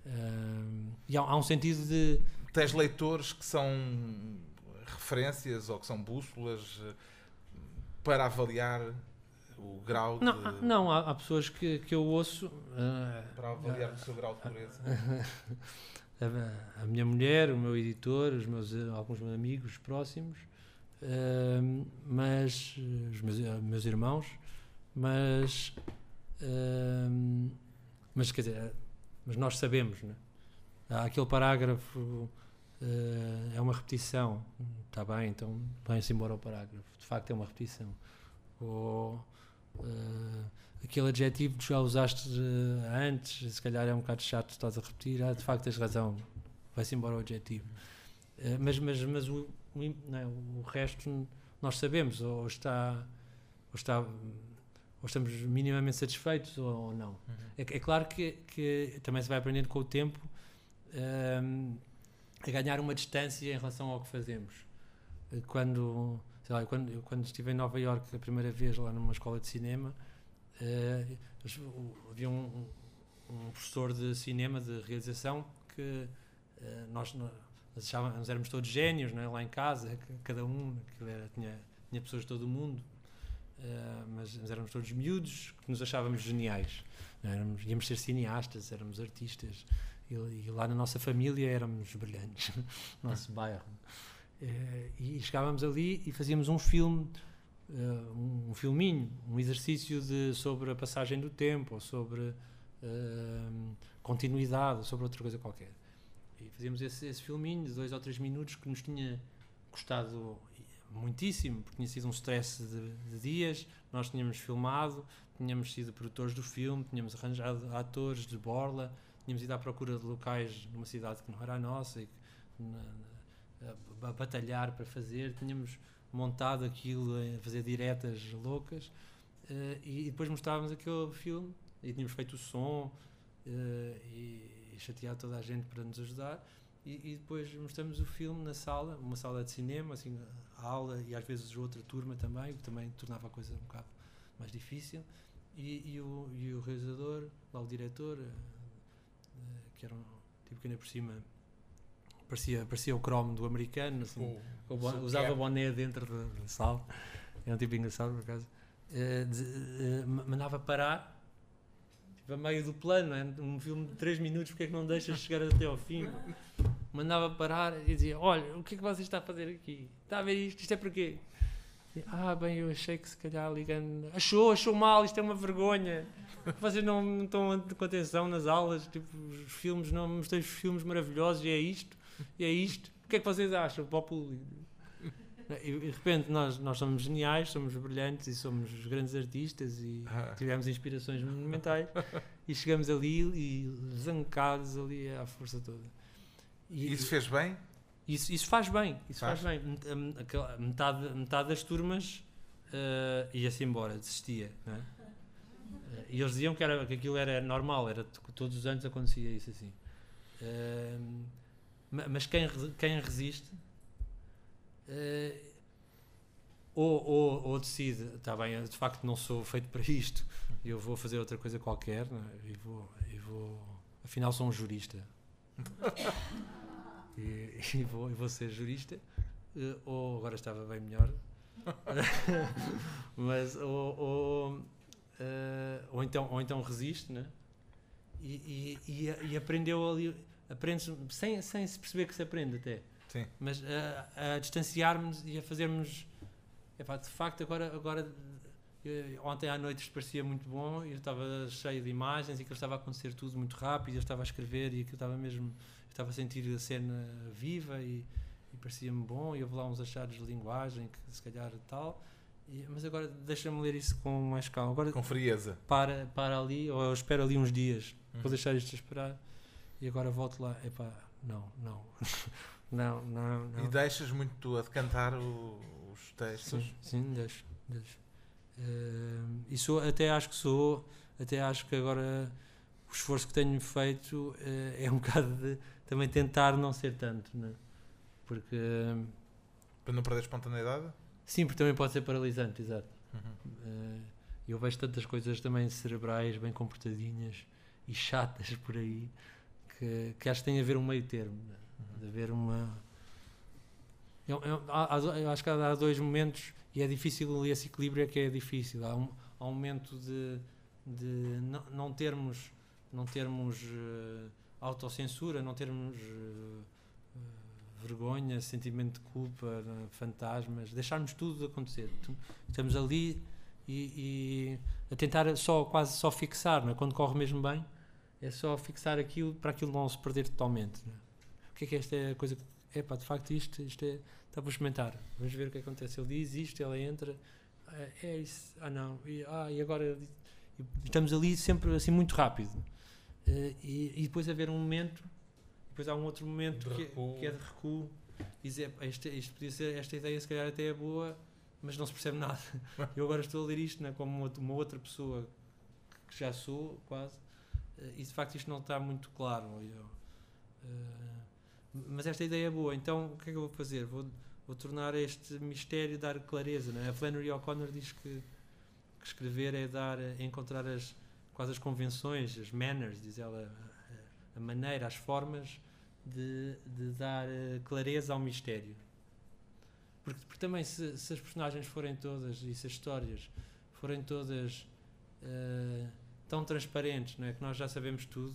Uh, e há, há, um sentido de. Tens leitores que são referências ou que são bússolas eh, para avaliar o grau não, de... Não, há, há pessoas que, que eu ouço. Uh, para avaliar uh, o seu grau de pureza. a, a, minha mulher, o meu editor, os meus, alguns meus amigos próximos, mas os meus, meus irmãos, mas, uh, mas quer dizer, mas nós sabemos, né? Aquele parágrafo uh, é uma repetição, está bem, então vai-se embora o parágrafo, de facto é uma repetição. Ou, uh, aquele adjetivo que já usaste antes, se calhar é um bocado chato, estás a repetir, ah, de facto tens razão, vai-se embora o adjetivo. Mas mas, mas o, não, é, o resto nós sabemos, ou está, ou está ou estamos minimamente satisfeitos ou, ou não. Uhum. É, é, claro que, que, também se vai aprendendo com o tempo um, a ganhar uma distância em relação ao que fazemos. Quando, sei lá, quando, quando estive em Nova York a primeira vez lá numa escola de cinema, Uh, havia um, um, professor de cinema, de realização, que uh, nós, nós, achávamos, éramos todos génios é? lá em casa, cada um, era, tinha, tinha pessoas de todo o mundo, uh, mas, mas, éramos todos miúdos que nos achávamos geniais. É? Éramos, íamos ser cineastas, éramos artistas, e, e, lá na nossa família éramos brilhantes, no nosso bairro. e chegávamos ali e fazíamos um filme uh, um filminho, um exercício de, sobre a passagem do tempo, ou sobre uh, continuidade, ou sobre outra coisa qualquer. E fazíamos esse, esse filminho de dois ou três minutos que nos tinha gostado muitíssimo, porque tinha sido um stress de, de, dias, nós tínhamos filmado, tínhamos sido produtores do filme, tínhamos arranjado atores de borla, tínhamos ido à procura de locais numa cidade que não era a nossa, e a, a batalhar para fazer, tínhamos montado aquilo, a fazer diretas loucas, uh, e, depois mostrávamos aquele filme, e tínhamos feito o som, uh, e, e chateado toda a gente para nos ajudar, e, e, depois mostramos o filme na sala, uma sala de cinema, assim, a aula, e às vezes outra turma também, o que também tornava a coisa um bocado mais difícil, e, e, o, e o realizador, lá o diretor, uh, que era um tipo que ainda por cima parecia, parecia o cromo do americano, assim, bon, usava é. boné dentro da sala, é um tipo engraçado por acaso, uh, de, uh, mandava parar, tipo, a meio do plano, é? um filme de 3 minutos, porque é que não deixas chegar até ao fim? Mandava parar e dizia, olha, o que é que você está a fazer aqui? Está a ver isto? Isto é para quê? Ah, bem, eu achei que se calhar ligando. Achou, achou mal, isto é uma vergonha. Vocês não estão com atenção nas aulas, tipo, os filmes, não mostrei os filmes maravilhosos e é isto. E é isto. O que é que vocês acham para o público? E de repente nós, nós somos geniais, somos brilhantes e somos grandes artistas e ah. tivemos inspirações monumentais e chegamos ali e zancados ali à força toda. E, Isso fez bem? Isso, isso faz bem, isso faz, Faz. bem. Aquela- Metade, metade das turmas eh, ia-se embora, desistia. Não é? Eh, e eles diziam que, era, que aquilo era normal, era todos os anos acontecia isso assim. Eh, ma- mas quem, quem resiste eh, ou, ou, ou decide, está bem, de facto não sou feito para isto, eu vou fazer outra coisa qualquer é? e, vou, e vou, afinal sou um jurista. e, e vou, e vou ser jurista, eh, ou agora estava bem melhor, mas ou, ou, eh, ou, então, ou então resiste, né? E, e, e, e aprendeu ali, aprende sem, sem se perceber que se aprende até, Sim. mas a, a distanciarmos e a fazermos, epá, de facto agora, agora eh, ontem à noite isto parecia muito bom e eu estava cheio de imagens e que estava a acontecer tudo muito rápido, eu estava a escrever e que estava mesmo, eu estava a sentir a cena viva e, e parecia-me bom e houve lá uns achados de linguagem que se calhar tal, e- mas agora deixa-me ler isso com mais calma, agora Com frieza. para, para ali, ou eu espero ali uns dias, Uhum. vou deixar isto a esperar e agora volto lá, epá, não, não, não, não, não. E deixas muito a decantar o- os textos. Sim, sim, deixo, deixo. Eh, e sou, até acho que sou, até acho que agora o esforço que tenho feito eh, é um bocado de também tentar não ser tanto, né? porque Para não perder espontaneidade. sim, porque também pode ser paralisante, exato. Uhum. Eh, eu vejo tantas coisas também cerebrais, bem comportadinhas e chatas por aí, que, que acho que tem a ver um meio termo, né? De haver uma. Eu, eu- eu acho que há, dois momentos e é difícil esse equilíbrio é que é difícil. Há um, há um momento de, de não, não termos, não termos eh, autocensura, não termos eh, vergonha, sentimento de culpa, fantasmas, deixarmos tudo acontecer. Estamos ali e, e a tentar só quase só fixar, não é? quando corre mesmo bem, é só fixar aquilo para aquilo não se perder totalmente. não é? O que é que esta é a coisa que é pá, de facto isto, isto é, está para experimentar, vamos ver o que acontece. Ele diz isto, ela entra, é, é isso, ah não, e, ah, e agora estamos ali sempre assim muito rápido. Eh, e, e depois haver um momento, depois há um outro momento que, é- que é de recuo, dizer, "Pá, isto, isto podia ser, esta ideia se calhar até é boa, mas não se percebe nada. Eu agora estou a ler isto né, como uma, outra- pessoa que já sou, quase, eh, e de facto isto não está muito claro. Eu, eh, mas esta ideia é boa, então o que é que eu vou fazer? Vou, vou tornar este mistério, dar clareza. Né? A Flannery O'Connor diz que, que escrever é dar, é encontrar as, quase as convenções, as manners, diz ela, a, a maneira, as formas de, de dar eh, clareza ao mistério. Porque, porque também, se, se as personagens forem todas e se as histórias forem todas eh, tão transparentes, não é? que nós já sabemos tudo,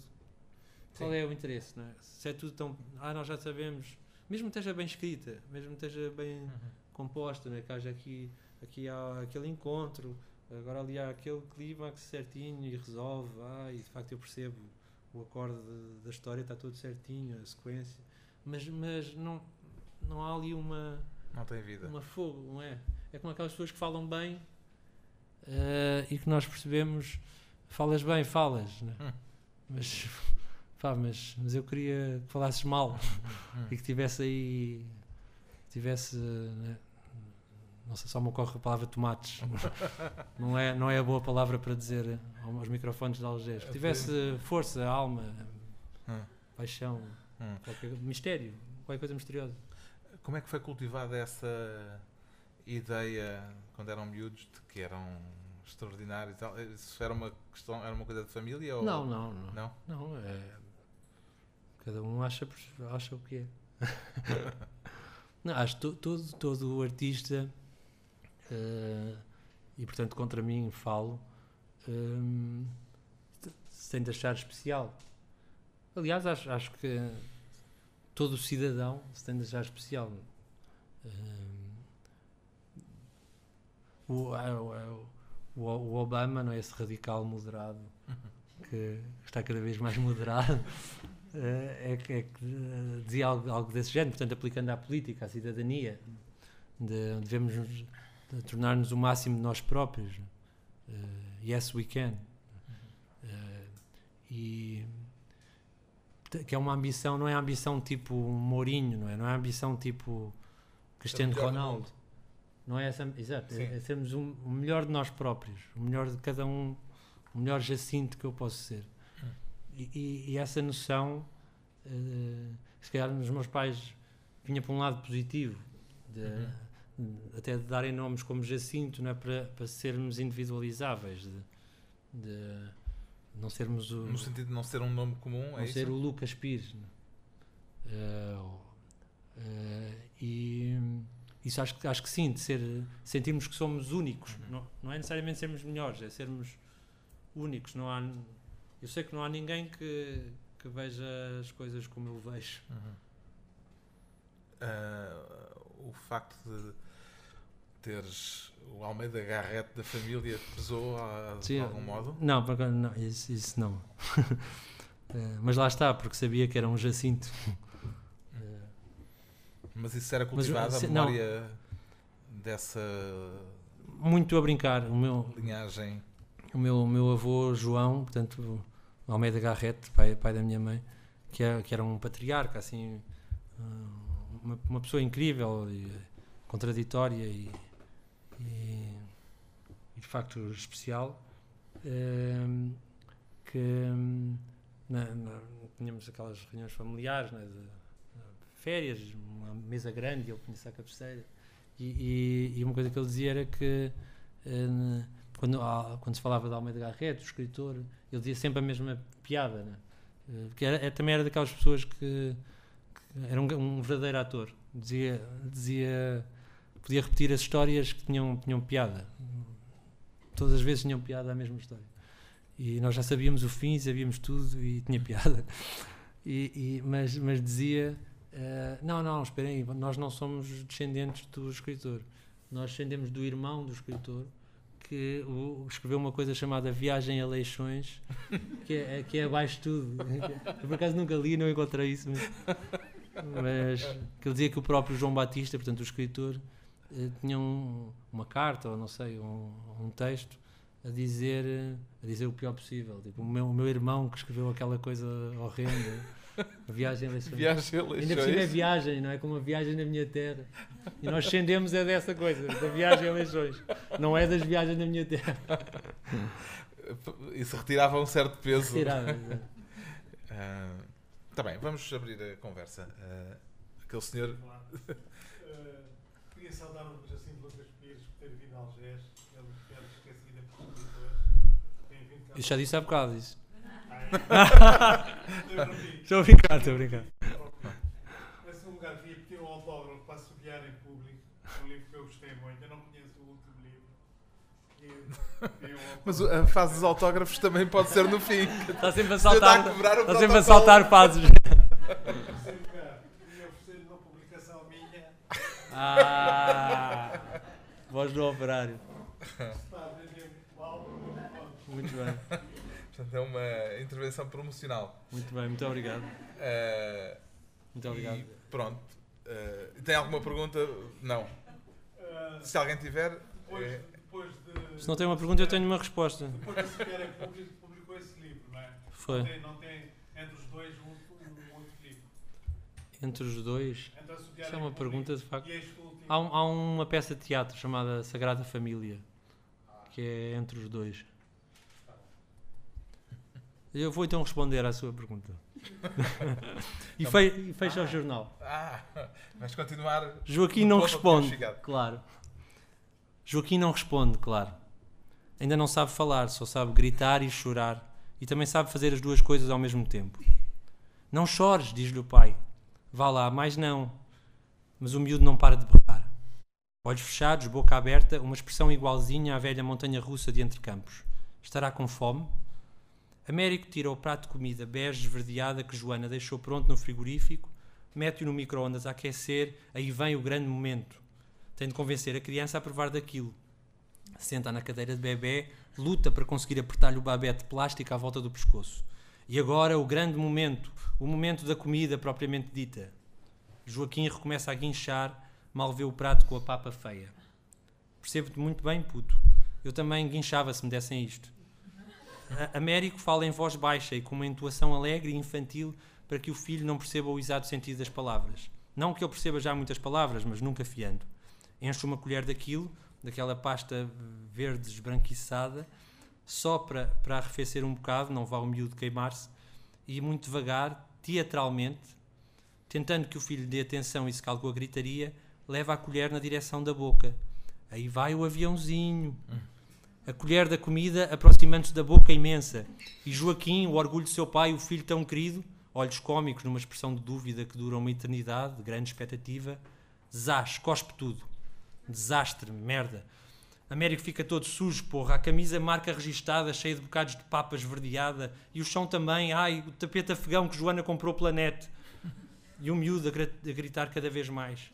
qual é o interesse? Não é? Se é tudo tão. Ah, nós já sabemos, mesmo que esteja bem escrita, mesmo que esteja bem Uhum. composta, né? que haja aqui, aqui há aquele encontro, agora ali há aquele clímax certinho e resolve, ah, e de facto eu percebo o acorde de- da história está todo certinho, a sequência, mas, mas não, não há ali uma, Não tem vida. uma fogo, não é? É como aquelas pessoas que falam bem eh, e que nós percebemos, falas bem, falas, né? Hum. mas, pá, mas, mas eu queria que falasses mal Hum. e que tivesse aí tivesse né, não sei só me ocorre a palavra tomates não é não é a boa palavra para dizer aos microfones de Algés que tivesse força alma Hum. paixão Hum. qualquer, mistério qualquer coisa misteriosa Como é que foi cultivada essa ideia quando eram miúdos de que eram extraordinários? e tal? Isso era uma questão, era uma coisa de família ou não não não não? não é cada um acha acha o que é. Não, acho que to- todo todo o artista eh, e portanto contra mim falo hum, se tem de achar especial. Aliás acho, acho que todo cidadão se tem de achar especial. O, é o- o- o, o Obama não é esse radical moderado que está cada vez mais moderado. eh, é que, é que eh, dizia algo, algo desse género, portanto aplicando à política, à cidadania de, devemos de tornar-nos o máximo de nós próprios Eh, yes we can Eh, e que é uma ambição, não é ambição tipo Mourinho, não é? Não é ambição tipo Cristiano do Ronaldo. Não é essa, exato, é, é sermos um- o melhor de nós próprios, o melhor de cada um, o melhor Jacinto que eu posso ser. E, e- e essa noção, eh, se calhar nos meus pais vinha para um lado positivo, de- Uhum. até de darem nomes como Jacinto, não é? para, para sermos individualizáveis, de, de não sermos o, No sentido de não ser um nome comum, é não isso? ser o Lucas Pires. ou- eh, e isso acho, que- acho que sim, de ser, sentirmos que somos únicos. Uhum. Não, não é necessariamente sermos melhores, é sermos únicos. Não há, eu sei que não há ninguém que, que veja as coisas como eu vejo. Uhum. Ah, o facto de teres o Almeida Garrett da família pesou ah, de Sim, algum modo? Não, não isso, isso não. Eh, mas lá está, porque sabia que era um Jacinto. Eh, Mas isso era Mas, cultivado, a se- não. memória dessa muito a brincar. O meu, linhagem. o meu, o meu avô João, portanto, Almeida Garrett, pai, pai da minha mãe, que era, que era um patriarca, assim, ah, uma, uma pessoa incrível e contraditória e, e, e de facto especial, ehm, que hum, na- na- tínhamos aquelas reuniões familiares, né, de, de férias, uma mesa grande, e ele punha-se à cabeceira, e, e, e uma coisa que ele dizia era que eh, quando, ah, quando se falava de Almeida Garrett, o escritor, ele dizia sempre a mesma piada, né? Eh, porque era, é- também era daquelas pessoas que, que era um, um verdadeiro ator, dizia, dizia, podia repetir as histórias que tinham, tinham piada, todas as vezes tinham piada a mesma história. E nós já sabíamos o fim, sabíamos tudo e tinha piada. E, e- mas, mas dizia: eh, Não, não, esperem nós não somos descendentes do escritor. Nós descendemos do irmão do escritor que escreveu uma coisa chamada Viagem a Leixões, que é, que é abaixo tudo. Eu por acaso nunca li, não encontrei isso, mas, mas que ele dizia que o próprio João Batista, portanto o escritor, eh, tinha um- uma carta ou não sei, um, um texto a dizer, a dizer o pior possível. Tipo, o meu, o meu irmão que escreveu aquela coisa horrenda, Viagem a Leixões. Viagem a Ainda por cima é Leixões. viagem, não é? Como a viagem na minha terra. E nós descendemos é dessa coisa, da viagem a Leixões. Não é das viagens na minha terra. Isso retirava um certo peso. Retirava, exato. Está bem, vamos abrir a conversa. Ah, aquele senhor. Uh, queria saudar o Jacinto Lucas Pires por ter vindo a Algés. Ele era esquecido por escritores. Eu já disse há bocado isso. Estou a brincar, estou a brincar. Esse é um lugar que ia pedir um autógrafo para assobiar em público. Um livro que eu gostei muito. Eu não conheço o último livro. Mas a fase dos autógrafos também pode ser no fim. Está sempre a Você está a saltar. Está sempre a saltar fases. Oferecer lugar. Ia oferecer uma publicação minha. Ah, voz do operário. Está a vender muito mal. muito mal. Muito bem, Portanto, é uma intervenção promocional. muito bem, muito obrigado. Ah, Muito obrigado. E pronto. Ah, tem alguma pergunta? Não. Uh, Se alguém tiver. depois, é- depois de. Se não tem uma pergunta, eu tenho uma resposta. Depois em público, publicou esse livro, não é? Foi. Não tem, não tem entre os dois um, um outro livro. Entre os dois. Entre Isso é uma pergunta de facto. Há, um- há uma peça de teatro chamada Sagrada Família, que é entre os dois. Eu vou então responder à sua pergunta. e, fe- e fecha o jornal. Ah, vais continuar. Joaquim não responde. Claro. Joaquim não responde, claro. Ainda não sabe falar, só sabe gritar e chorar. E também sabe fazer as duas coisas ao mesmo tempo. Não chores, diz-lhe o pai. Vá lá, mais não. Mas o miúdo não para de berrar. Olhos fechados, boca aberta, uma expressão igualzinha à velha montanha russa de entre campos. Estará com fome? Américo tira o prato de comida bege esverdeada que Joana deixou pronto no frigorífico, mete-o no micro-ondas a aquecer, aí vem o grande momento. Tem de convencer a criança a provar daquilo. Senta na cadeira de bebê, luta para conseguir apertar-lhe o babete plástico à volta do pescoço. E agora o grande momento, o momento da comida propriamente dita. Joaquim recomeça a guinchar, mal vê o prato com a papa feia. Percebo-te muito bem, puto. Eu também guinchava se me dessem isto. Américo fala em voz baixa e com uma entoação alegre e infantil para que o filho não perceba o exato sentido das palavras. Não que ele perceba já muitas palavras, mas nunca fiando. Enche uma colher daquilo, daquela pasta verde esbranquiçada, só para, arrefecer um bocado, não vá o miúdo queimar-se, e muito devagar, teatralmente, tentando que o filho dê atenção e se com a gritaria, leva a colher na direção da boca. Aí vai o aviãozinho. A colher da comida aproximando-se da boca imensa. E Joaquim, o orgulho de seu pai, o filho tão querido, olhos cómicos numa expressão de dúvida que dura uma eternidade, de grande expectativa, zás, cospe tudo. Desastre, merda. Américo fica todo sujo, porra. A camisa marca registada, cheia de bocados de papas verdeada. E o chão também. Ai, o tapete afegão que Joana comprou pela net. E o miúdo a, a gritar cada vez mais.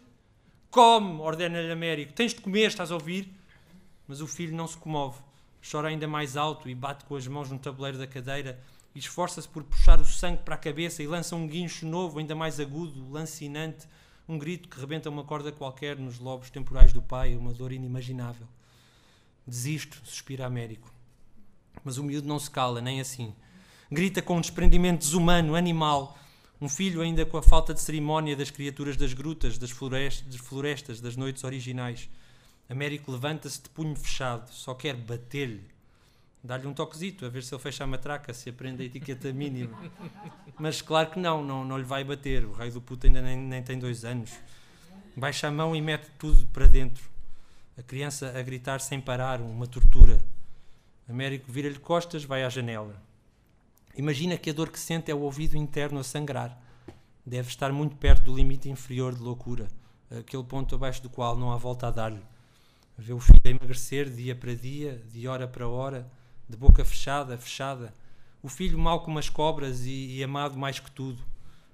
Come, ordena-lhe Américo. Tens de comer, estás a ouvir? Mas o filho não se comove. Chora ainda mais alto e bate com as mãos no tabuleiro da cadeira e esforça-se por puxar o sangue para a cabeça e lança um guincho novo, ainda mais agudo, lancinante, um grito que rebenta uma corda qualquer nos lobos temporais do pai, uma dor inimaginável. Desisto, suspira Américo. Mas o miúdo não se cala, nem assim. Grita com um desprendimento desumano, animal. Um filho ainda com a falta de cerimónia das criaturas das grutas, das florestas, das, florestas, das noites originais. Américo levanta-se de punho fechado, só quer bater-lhe. Dá-lhe um toquezito, a ver se ele fecha a matraca, se aprende a etiqueta mínima. Mas claro que não, não, não lhe vai bater. O rei do puto ainda nem, nem tem dois anos. Baixa a mão e mete tudo para dentro. A criança a gritar sem parar, uma tortura. Américo vira-lhe costas, vai à janela. Imagina que a dor que sente é o ouvido interno a sangrar. Deve estar muito perto do limite inferior de loucura, aquele ponto abaixo do qual não há volta a dar-lhe. Vê o filho a emagrecer dia para dia, de hora para hora, de boca fechada, fechada. O filho mau como as cobras e, e amado mais que tudo.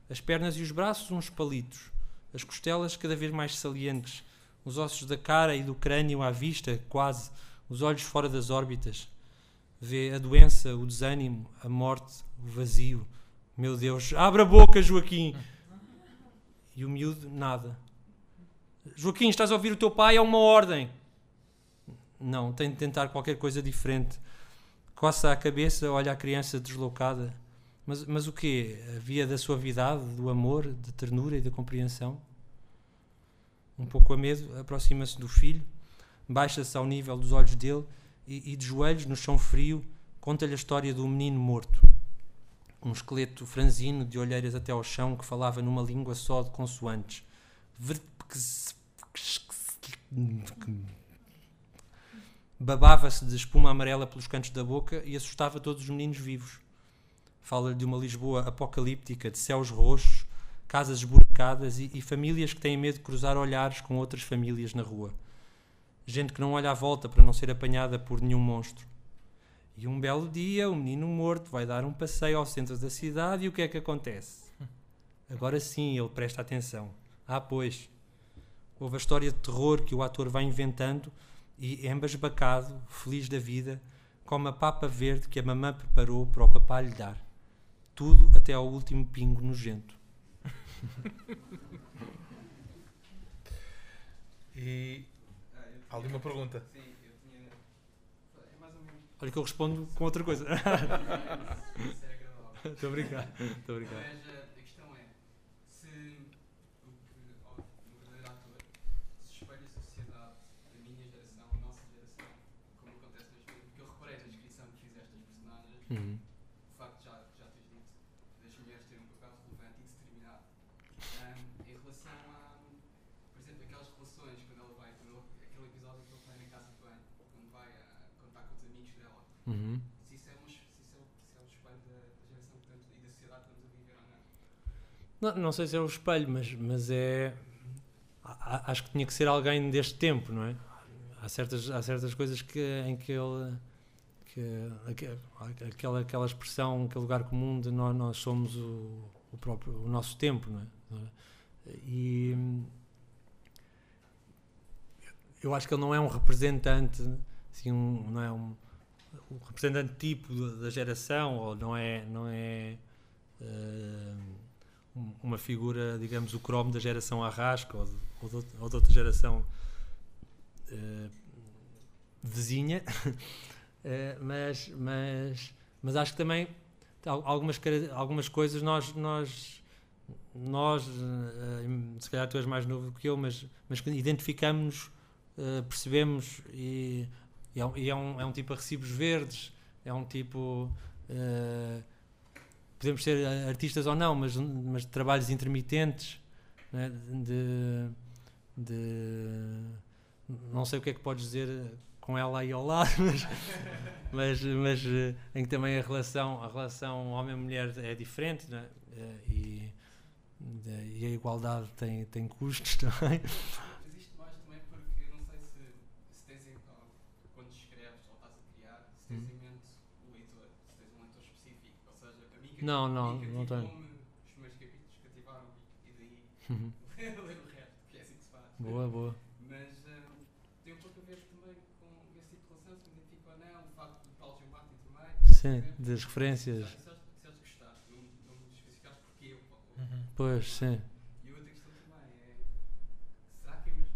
As pernas e os braços uns palitos. As costelas cada vez mais salientes. Os ossos da cara e do crânio à vista, quase. Os olhos fora das órbitas vê a doença, o desânimo, a morte, o vazio. Meu Deus, abre a boca, Joaquim! E o miúdo, nada. Joaquim, estás a ouvir o teu pai? É uma ordem. Não, tem de tentar qualquer coisa diferente. Coça a cabeça, olha a criança deslocada. Mas, mas o quê? A via da suavidade, do amor, da ternura e da compreensão? Um pouco a medo, aproxima-se do filho, baixa-se ao nível dos olhos dele e, e de joelhos no chão frio, conta-lhe a história do menino morto. Um esqueleto franzino, de olheiras até ao chão, que falava numa língua só de consoantes. Babava-se de espuma amarela pelos cantos da boca e assustava todos os meninos vivos. Fala-lhe de uma Lisboa apocalíptica, de céus roxos, casas esburacadas e, e famílias que têm medo de cruzar olhares com outras famílias na rua gente que não olha à volta para não ser apanhada por nenhum monstro. E um belo dia, o menino morto vai dar um passeio ao centro da cidade e o que é que acontece? Agora sim ele presta atenção. Ah, pois. Houve a história de terror que o ator vai inventando e, embasbacado, feliz da vida, come a papa verde que a mamã preparou para o papá lhe dar. Tudo até ao último pingo nojento. e Há ali uma pergunta. Sim, eu tinha. É mais ou menos. Olha que eu respondo com outra coisa. Estou a brincar. Estou a brincar. Mas eh, a questão é: se o que, ao- o verdadeiro ator se espelha a sociedade da minha geração, a nossa geração, como acontece nas filmes, porque eu reparei na descrição que fizeste das personagens, Uhum. o facto de já, já teres dito das mulheres terem um papel relevante e determinado. Ahm, em relação a, por exemplo, aquelas relações, quando ela vai, quando ela- aquele episódio que ele vai na casa de banho, quando vai a, quando está com os amigos dela, Uhum. se isso é um, se isso é, se é o espelho da, da geração que estamos, e da sociedade que estamos a viver ou não. Não, não sei se é o espelho, mas, mas é. a- Acho que tinha que ser alguém deste tempo, não é? Há certas, há certas coisas que, em que ele. Que, aque- aquela, aquela expressão, aquele lugar comum de nós, nós somos o, o próprio o nosso tempo, não é? E eu acho que ele não é um representante, assim, um, não é um, um representante tipo da- geração, ou não é, não é um- uma figura, digamos, o cromo da geração Arrasca ou de, ou ou de outra geração eh, vizinha, Eh, mas, mas, mas acho que também algumas, algumas coisas nós, nós, nós uh, se calhar tu és mais novo que eu, mas, mas identificamos, uh, percebemos e, é, e é, um, é um tipo a recibos verdes, é um tipo. Uh, podemos ser artistas ou não, mas, mas trabalhos intermitentes né, de, de. Não sei o que é que podes dizer com ela aí ao lado, mas, mas, mas eh, em que também a relação, a relação homem-mulher é diferente né? E, e a igualdade tem, tem custos também. Mas isto mais também porque eu não sei se, se tens em, quando escreves ou estás a criar, se tens em mente o leitor, se tens um leitor específico, ou seja, a mim não, não, tenho. os meus capítulos cativaram e daí uhum. ler o resto, que é assim que se faz. Boa, boa. Sim, das referências. Pois, sim. E outra questão também é. Será que é mesmo.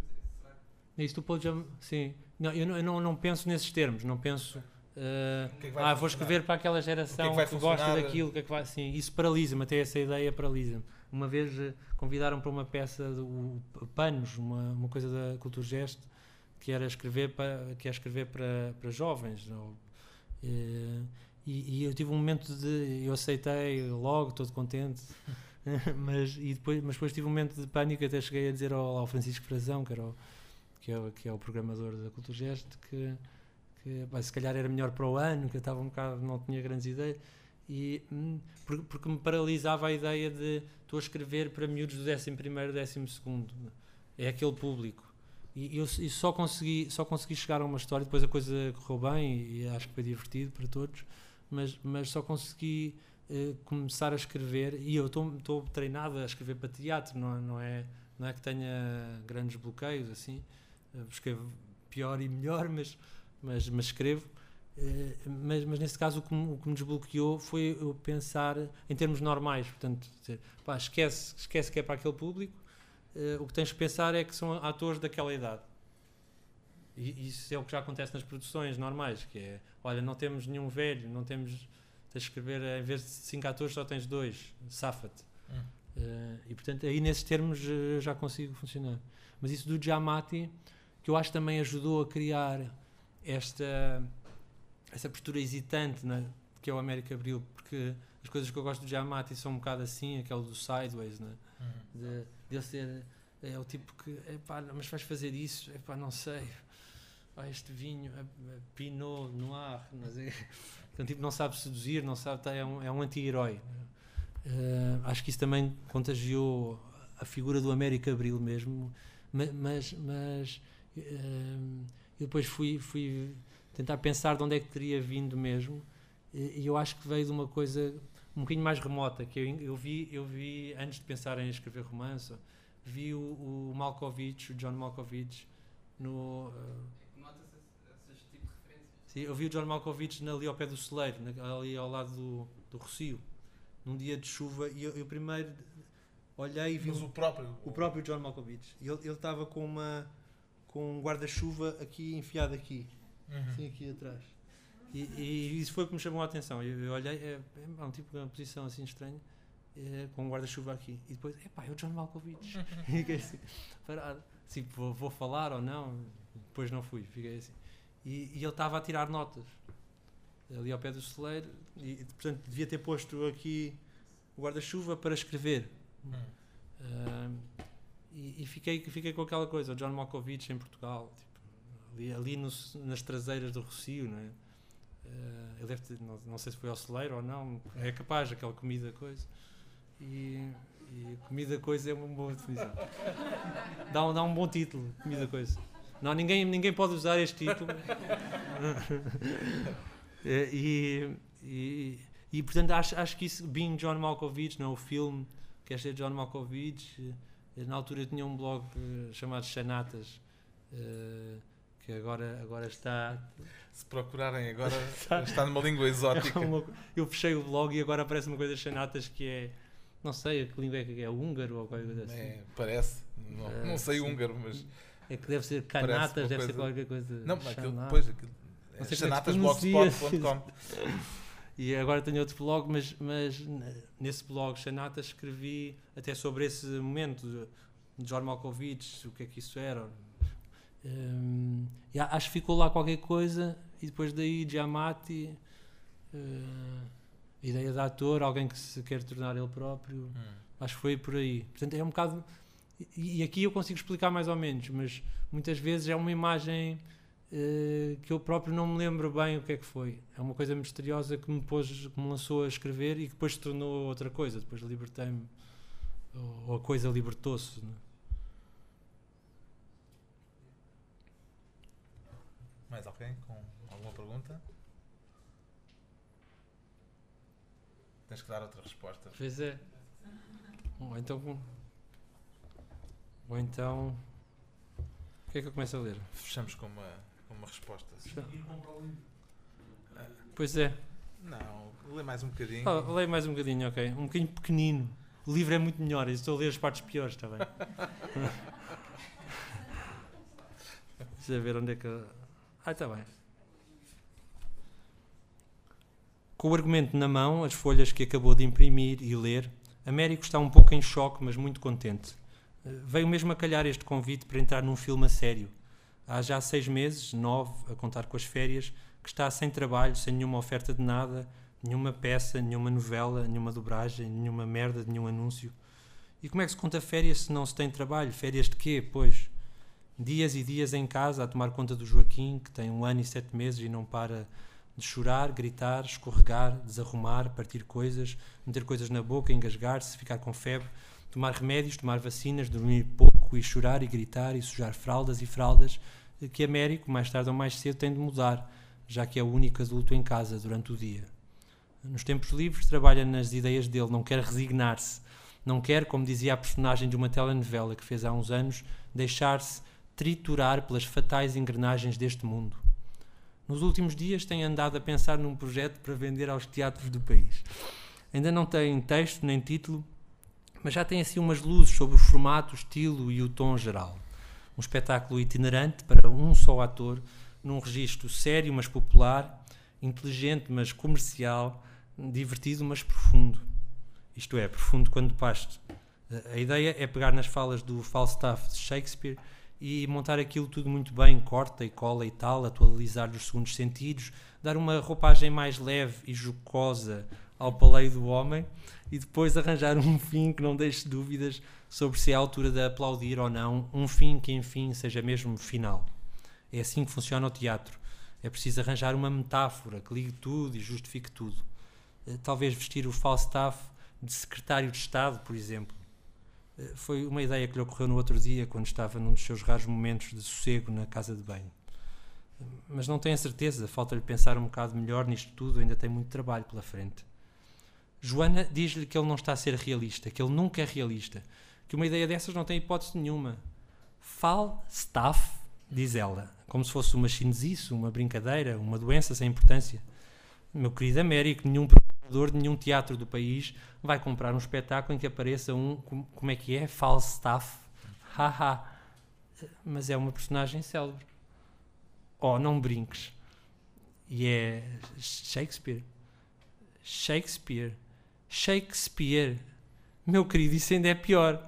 Será que... Isso tu podes. Sim. Não, eu não, eu não, não penso nesses termos, não penso. Uh, que é que ah, vou escrever para aquela geração que, é que, que gosta daquilo, que é que vai, sim, isso paralisa-me, até essa ideia paralisa-me. Uma vez uh, convidaram para uma peça do Panos, uma, uma coisa da Cultura Gesto, que era escrever para, que é escrever para, para jovens. Ou, uh, e, e, eu tive um momento de. Eu aceitei logo, todo contente, mas, e depois, mas depois tive um momento de pânico. Até cheguei a dizer ao, ao Francisco Frazão, que, era o, que, é, que é o programador da Cultura Gesto, que, que se calhar era melhor para o ano, que eu estava um bocado. não tinha grandes ideias. E, hum, porque, porque me paralisava a ideia de estou a escrever para miúdos do 11 primeiro, 12 segundo. É aquele público. E eu e só, consegui, só consegui chegar a uma história, depois a coisa correu bem e acho que foi divertido para todos mas, mas só consegui uh, começar a escrever e eu estou treinado a escrever para teatro, não, não, é, não é que tenha grandes bloqueios assim, uh, escrevo pior e melhor, mas, mas, mas escrevo. Uh, mas, mas nesse caso o que, o que me desbloqueou foi eu pensar em termos normais, portanto, dizer, pá, esquece, esquece que é para aquele público, uh, o que tens que pensar é que são atores daquela idade. E isso é o que já acontece nas produções normais, que é, olha, não temos nenhum velho, não temos, tens de escrever, em vez de cinco atores só tens dois, safa-te. Hum. Uh, e portanto aí nesses termos uh, já consigo funcionar. Mas isso do Giamatti, que eu acho também ajudou a criar esta essa postura hesitante né, que é o América Abril, porque as coisas que eu gosto do Giamatti são um bocado assim, aquele do Sideways, né? Hum. de, de ele ser é o tipo que, epá, mas vais fazer isso, epá, não sei, ah, este vinho, a, a Pinot Noir, mas é, então, tipo, não sabe seduzir, não sabe, tá, é um, é um anti-herói. Uh, acho que isso também contagiou a figura do América Abril mesmo, mas, mas, mas uh, eu depois fui, fui tentar pensar de onde é que teria vindo mesmo, e eu acho que veio de uma coisa um bocadinho mais remota, que eu, eu, vi, eu vi, antes de pensar em escrever romance, vi o, o Malkovich, o John Malkovich, no... Uh, Sim, eu vi o John Malkovich ali ao pé do celeiro, ali ao lado do, do Rocio, num dia de chuva, e eu, eu primeiro olhei e vi. Mas o próprio? O próprio John Malkovich. Ele estava com uma com um guarda-chuva aqui enfiado aqui, uhum. assim aqui atrás. E, e, isso foi o que me chamou a atenção. Eu, eu olhei, é, é um tipo de uma posição assim estranha, é, com um guarda-chuva aqui. E depois, epá, é o John Malkovich. fiquei assim, parado. Assim, vou, vou falar ou não? Depois não fui, fiquei assim. E, e ele estava a tirar notas ali ao pé do celeiro e, portanto, devia ter posto aqui o guarda-chuva para escrever. Hum. Uh, e, e, fiquei, fiquei com aquela coisa, o John Malkovich em Portugal, tipo, ali, ali no, nas traseiras do Rocio, não é? Uh, ele deve ter, não, não, sei se foi ao celeiro ou não, é capaz, aquela comida coisa. E, e comida coisa é uma boa definição. Dá um, dá um bom título, comida coisa. Não, ninguém, ninguém pode usar este título. e, e, e, portanto, acho, acho que isso, Being John Malkovich, não, o filme, quer ser John Malkovich, eh, na altura eu tinha um blog eh, chamado Xanatas, que agora, agora está. Se procurarem agora, está, está numa língua exótica. É uma, eu fechei o blog e agora aparece uma coisa Xanatas que é. Não sei a que língua é que é, húngaro ou qualquer coisa assim. É, parece, não, não sei sim. húngaro, mas. É que deve ser canatas, deve coisa... ser qualquer coisa. Não, aquilo, depois aquilo, é xanatasblogspot.com. e agora tenho outro blog, mas, mas nesse blog Xanata escrevi até sobre esse momento de, Jorge Malkovich, o que é que isso era. Hum, e acho que ficou lá qualquer coisa e depois daí Giamatti, eh, ideia de ator, alguém que se quer tornar ele próprio. Hum. Acho que foi por aí. Portanto, é um bocado. E, e aqui eu consigo explicar mais ou menos, mas muitas vezes é uma imagem eh, que eu próprio não me lembro bem o que é que foi. É uma coisa misteriosa que me, pôs, que me lançou a escrever e que depois se tornou outra coisa. Depois libertei-me. Ou, ou a coisa libertou-se. né? Mais alguém com alguma pergunta? Tens que dar outra resposta. Pois é. Ou então. Ou então. O que é que eu começo a ler? Fechamos com uma, com uma resposta. Livro. Pois é. Não, lê mais um bocadinho. Oh, leio mais um bocadinho, ok? Um bocadinho pequenino. O livro é muito melhor. Eu estou a ler as partes piores, está bem? Deixa ver onde é que. Ah, está bem. Com o argumento na mão, as folhas que acabou de imprimir e ler, Américo está um pouco em choque, mas muito contente. Eh, Veio mesmo a calhar este convite para entrar num filme a sério. Há já seis meses, nove, a contar com as férias, que está sem trabalho, sem nenhuma oferta de nada, nenhuma peça, nenhuma novela, nenhuma dobragem, nenhuma merda, nenhum anúncio. E como é que se conta férias se não se tem trabalho? Férias de quê, pois? Dias e dias em casa a tomar conta do Joaquim, que tem um ano e sete meses e não para de chorar, gritar, escorregar, desarrumar, partir coisas, meter coisas na boca, engasgar-se, ficar com febre, tomar remédios, tomar vacinas, dormir pouco e chorar e gritar e sujar fraldas e fraldas, eh, que Américo, mais tarde ou mais cedo, tem de mudar, já que é o único adulto em casa durante o dia. Nos tempos livres trabalha nas ideias dele, não quer resignar-se, não quer, como dizia a personagem de uma telenovela que fez há uns anos, deixar-se triturar pelas fatais engrenagens deste mundo. Nos últimos dias tem andado a pensar num projeto para vender aos teatros do país. Ainda não tem texto nem título, mas já tem assim umas luzes sobre o formato, o estilo e o tom geral. Um espetáculo itinerante para um só ator, num registro sério mas popular, inteligente mas comercial, divertido mas profundo. Isto é, profundo quando paste. A ideia é pegar nas falas do Falstaff de Shakespeare e montar aquilo tudo muito bem, corta e cola e tal, atualizar os segundos sentidos, dar uma roupagem mais leve e jocosa ao paleio do homem e depois arranjar um fim que não deixe dúvidas sobre se é a altura de aplaudir ou não, um fim que enfim seja mesmo final. É assim que funciona o teatro. É preciso arranjar uma metáfora que ligue tudo e justifique tudo. Eh, Talvez vestir o Falstaff de secretário de Estado, por exemplo. Eh, Foi uma ideia que lhe ocorreu no outro dia, quando estava num dos seus raros momentos de sossego na casa de banho. Mas não tenho a certeza, falta-lhe pensar um bocado melhor nisto tudo, ainda tem muito trabalho pela frente. Joana diz-lhe que ele não está a ser realista, que ele nunca é realista, que uma ideia dessas não tem hipótese nenhuma. Falstaff, diz ela, como se fosse uma chinesice, uma brincadeira, uma doença sem importância. Meu querido Américo, nenhum programador de nenhum teatro do país vai comprar um espetáculo em que apareça um, como, como é que é? Falstaff. Haha. Mas é uma personagem célebre. Oh, não brinques. E é Shakespeare. Shakespeare. Shakespeare. Meu querido, isso ainda é pior.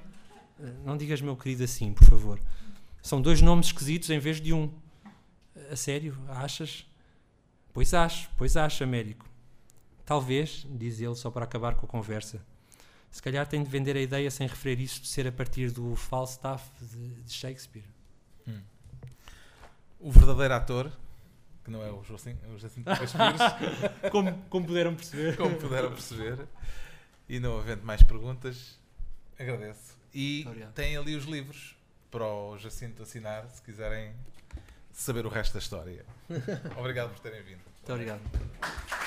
Eh, Não digas meu querido assim, por favor. São dois nomes esquisitos em vez de um. A sério, achas? Pois acho, pois acho, Américo. Talvez, diz ele só para acabar com a conversa. Se calhar tem de vender a ideia sem referir isso de ser a partir do Falstaff de, de Shakespeare. O verdadeiro ator, que não é o Jacinto, o Jacinto Pires, Como, como puderam perceber. como puderam perceber, e não havendo mais perguntas, agradeço. E obrigado. tem ali os livros para o Jacinto assinar, se quiserem saber o resto da história. Obrigado por terem vindo. Muito obrigado.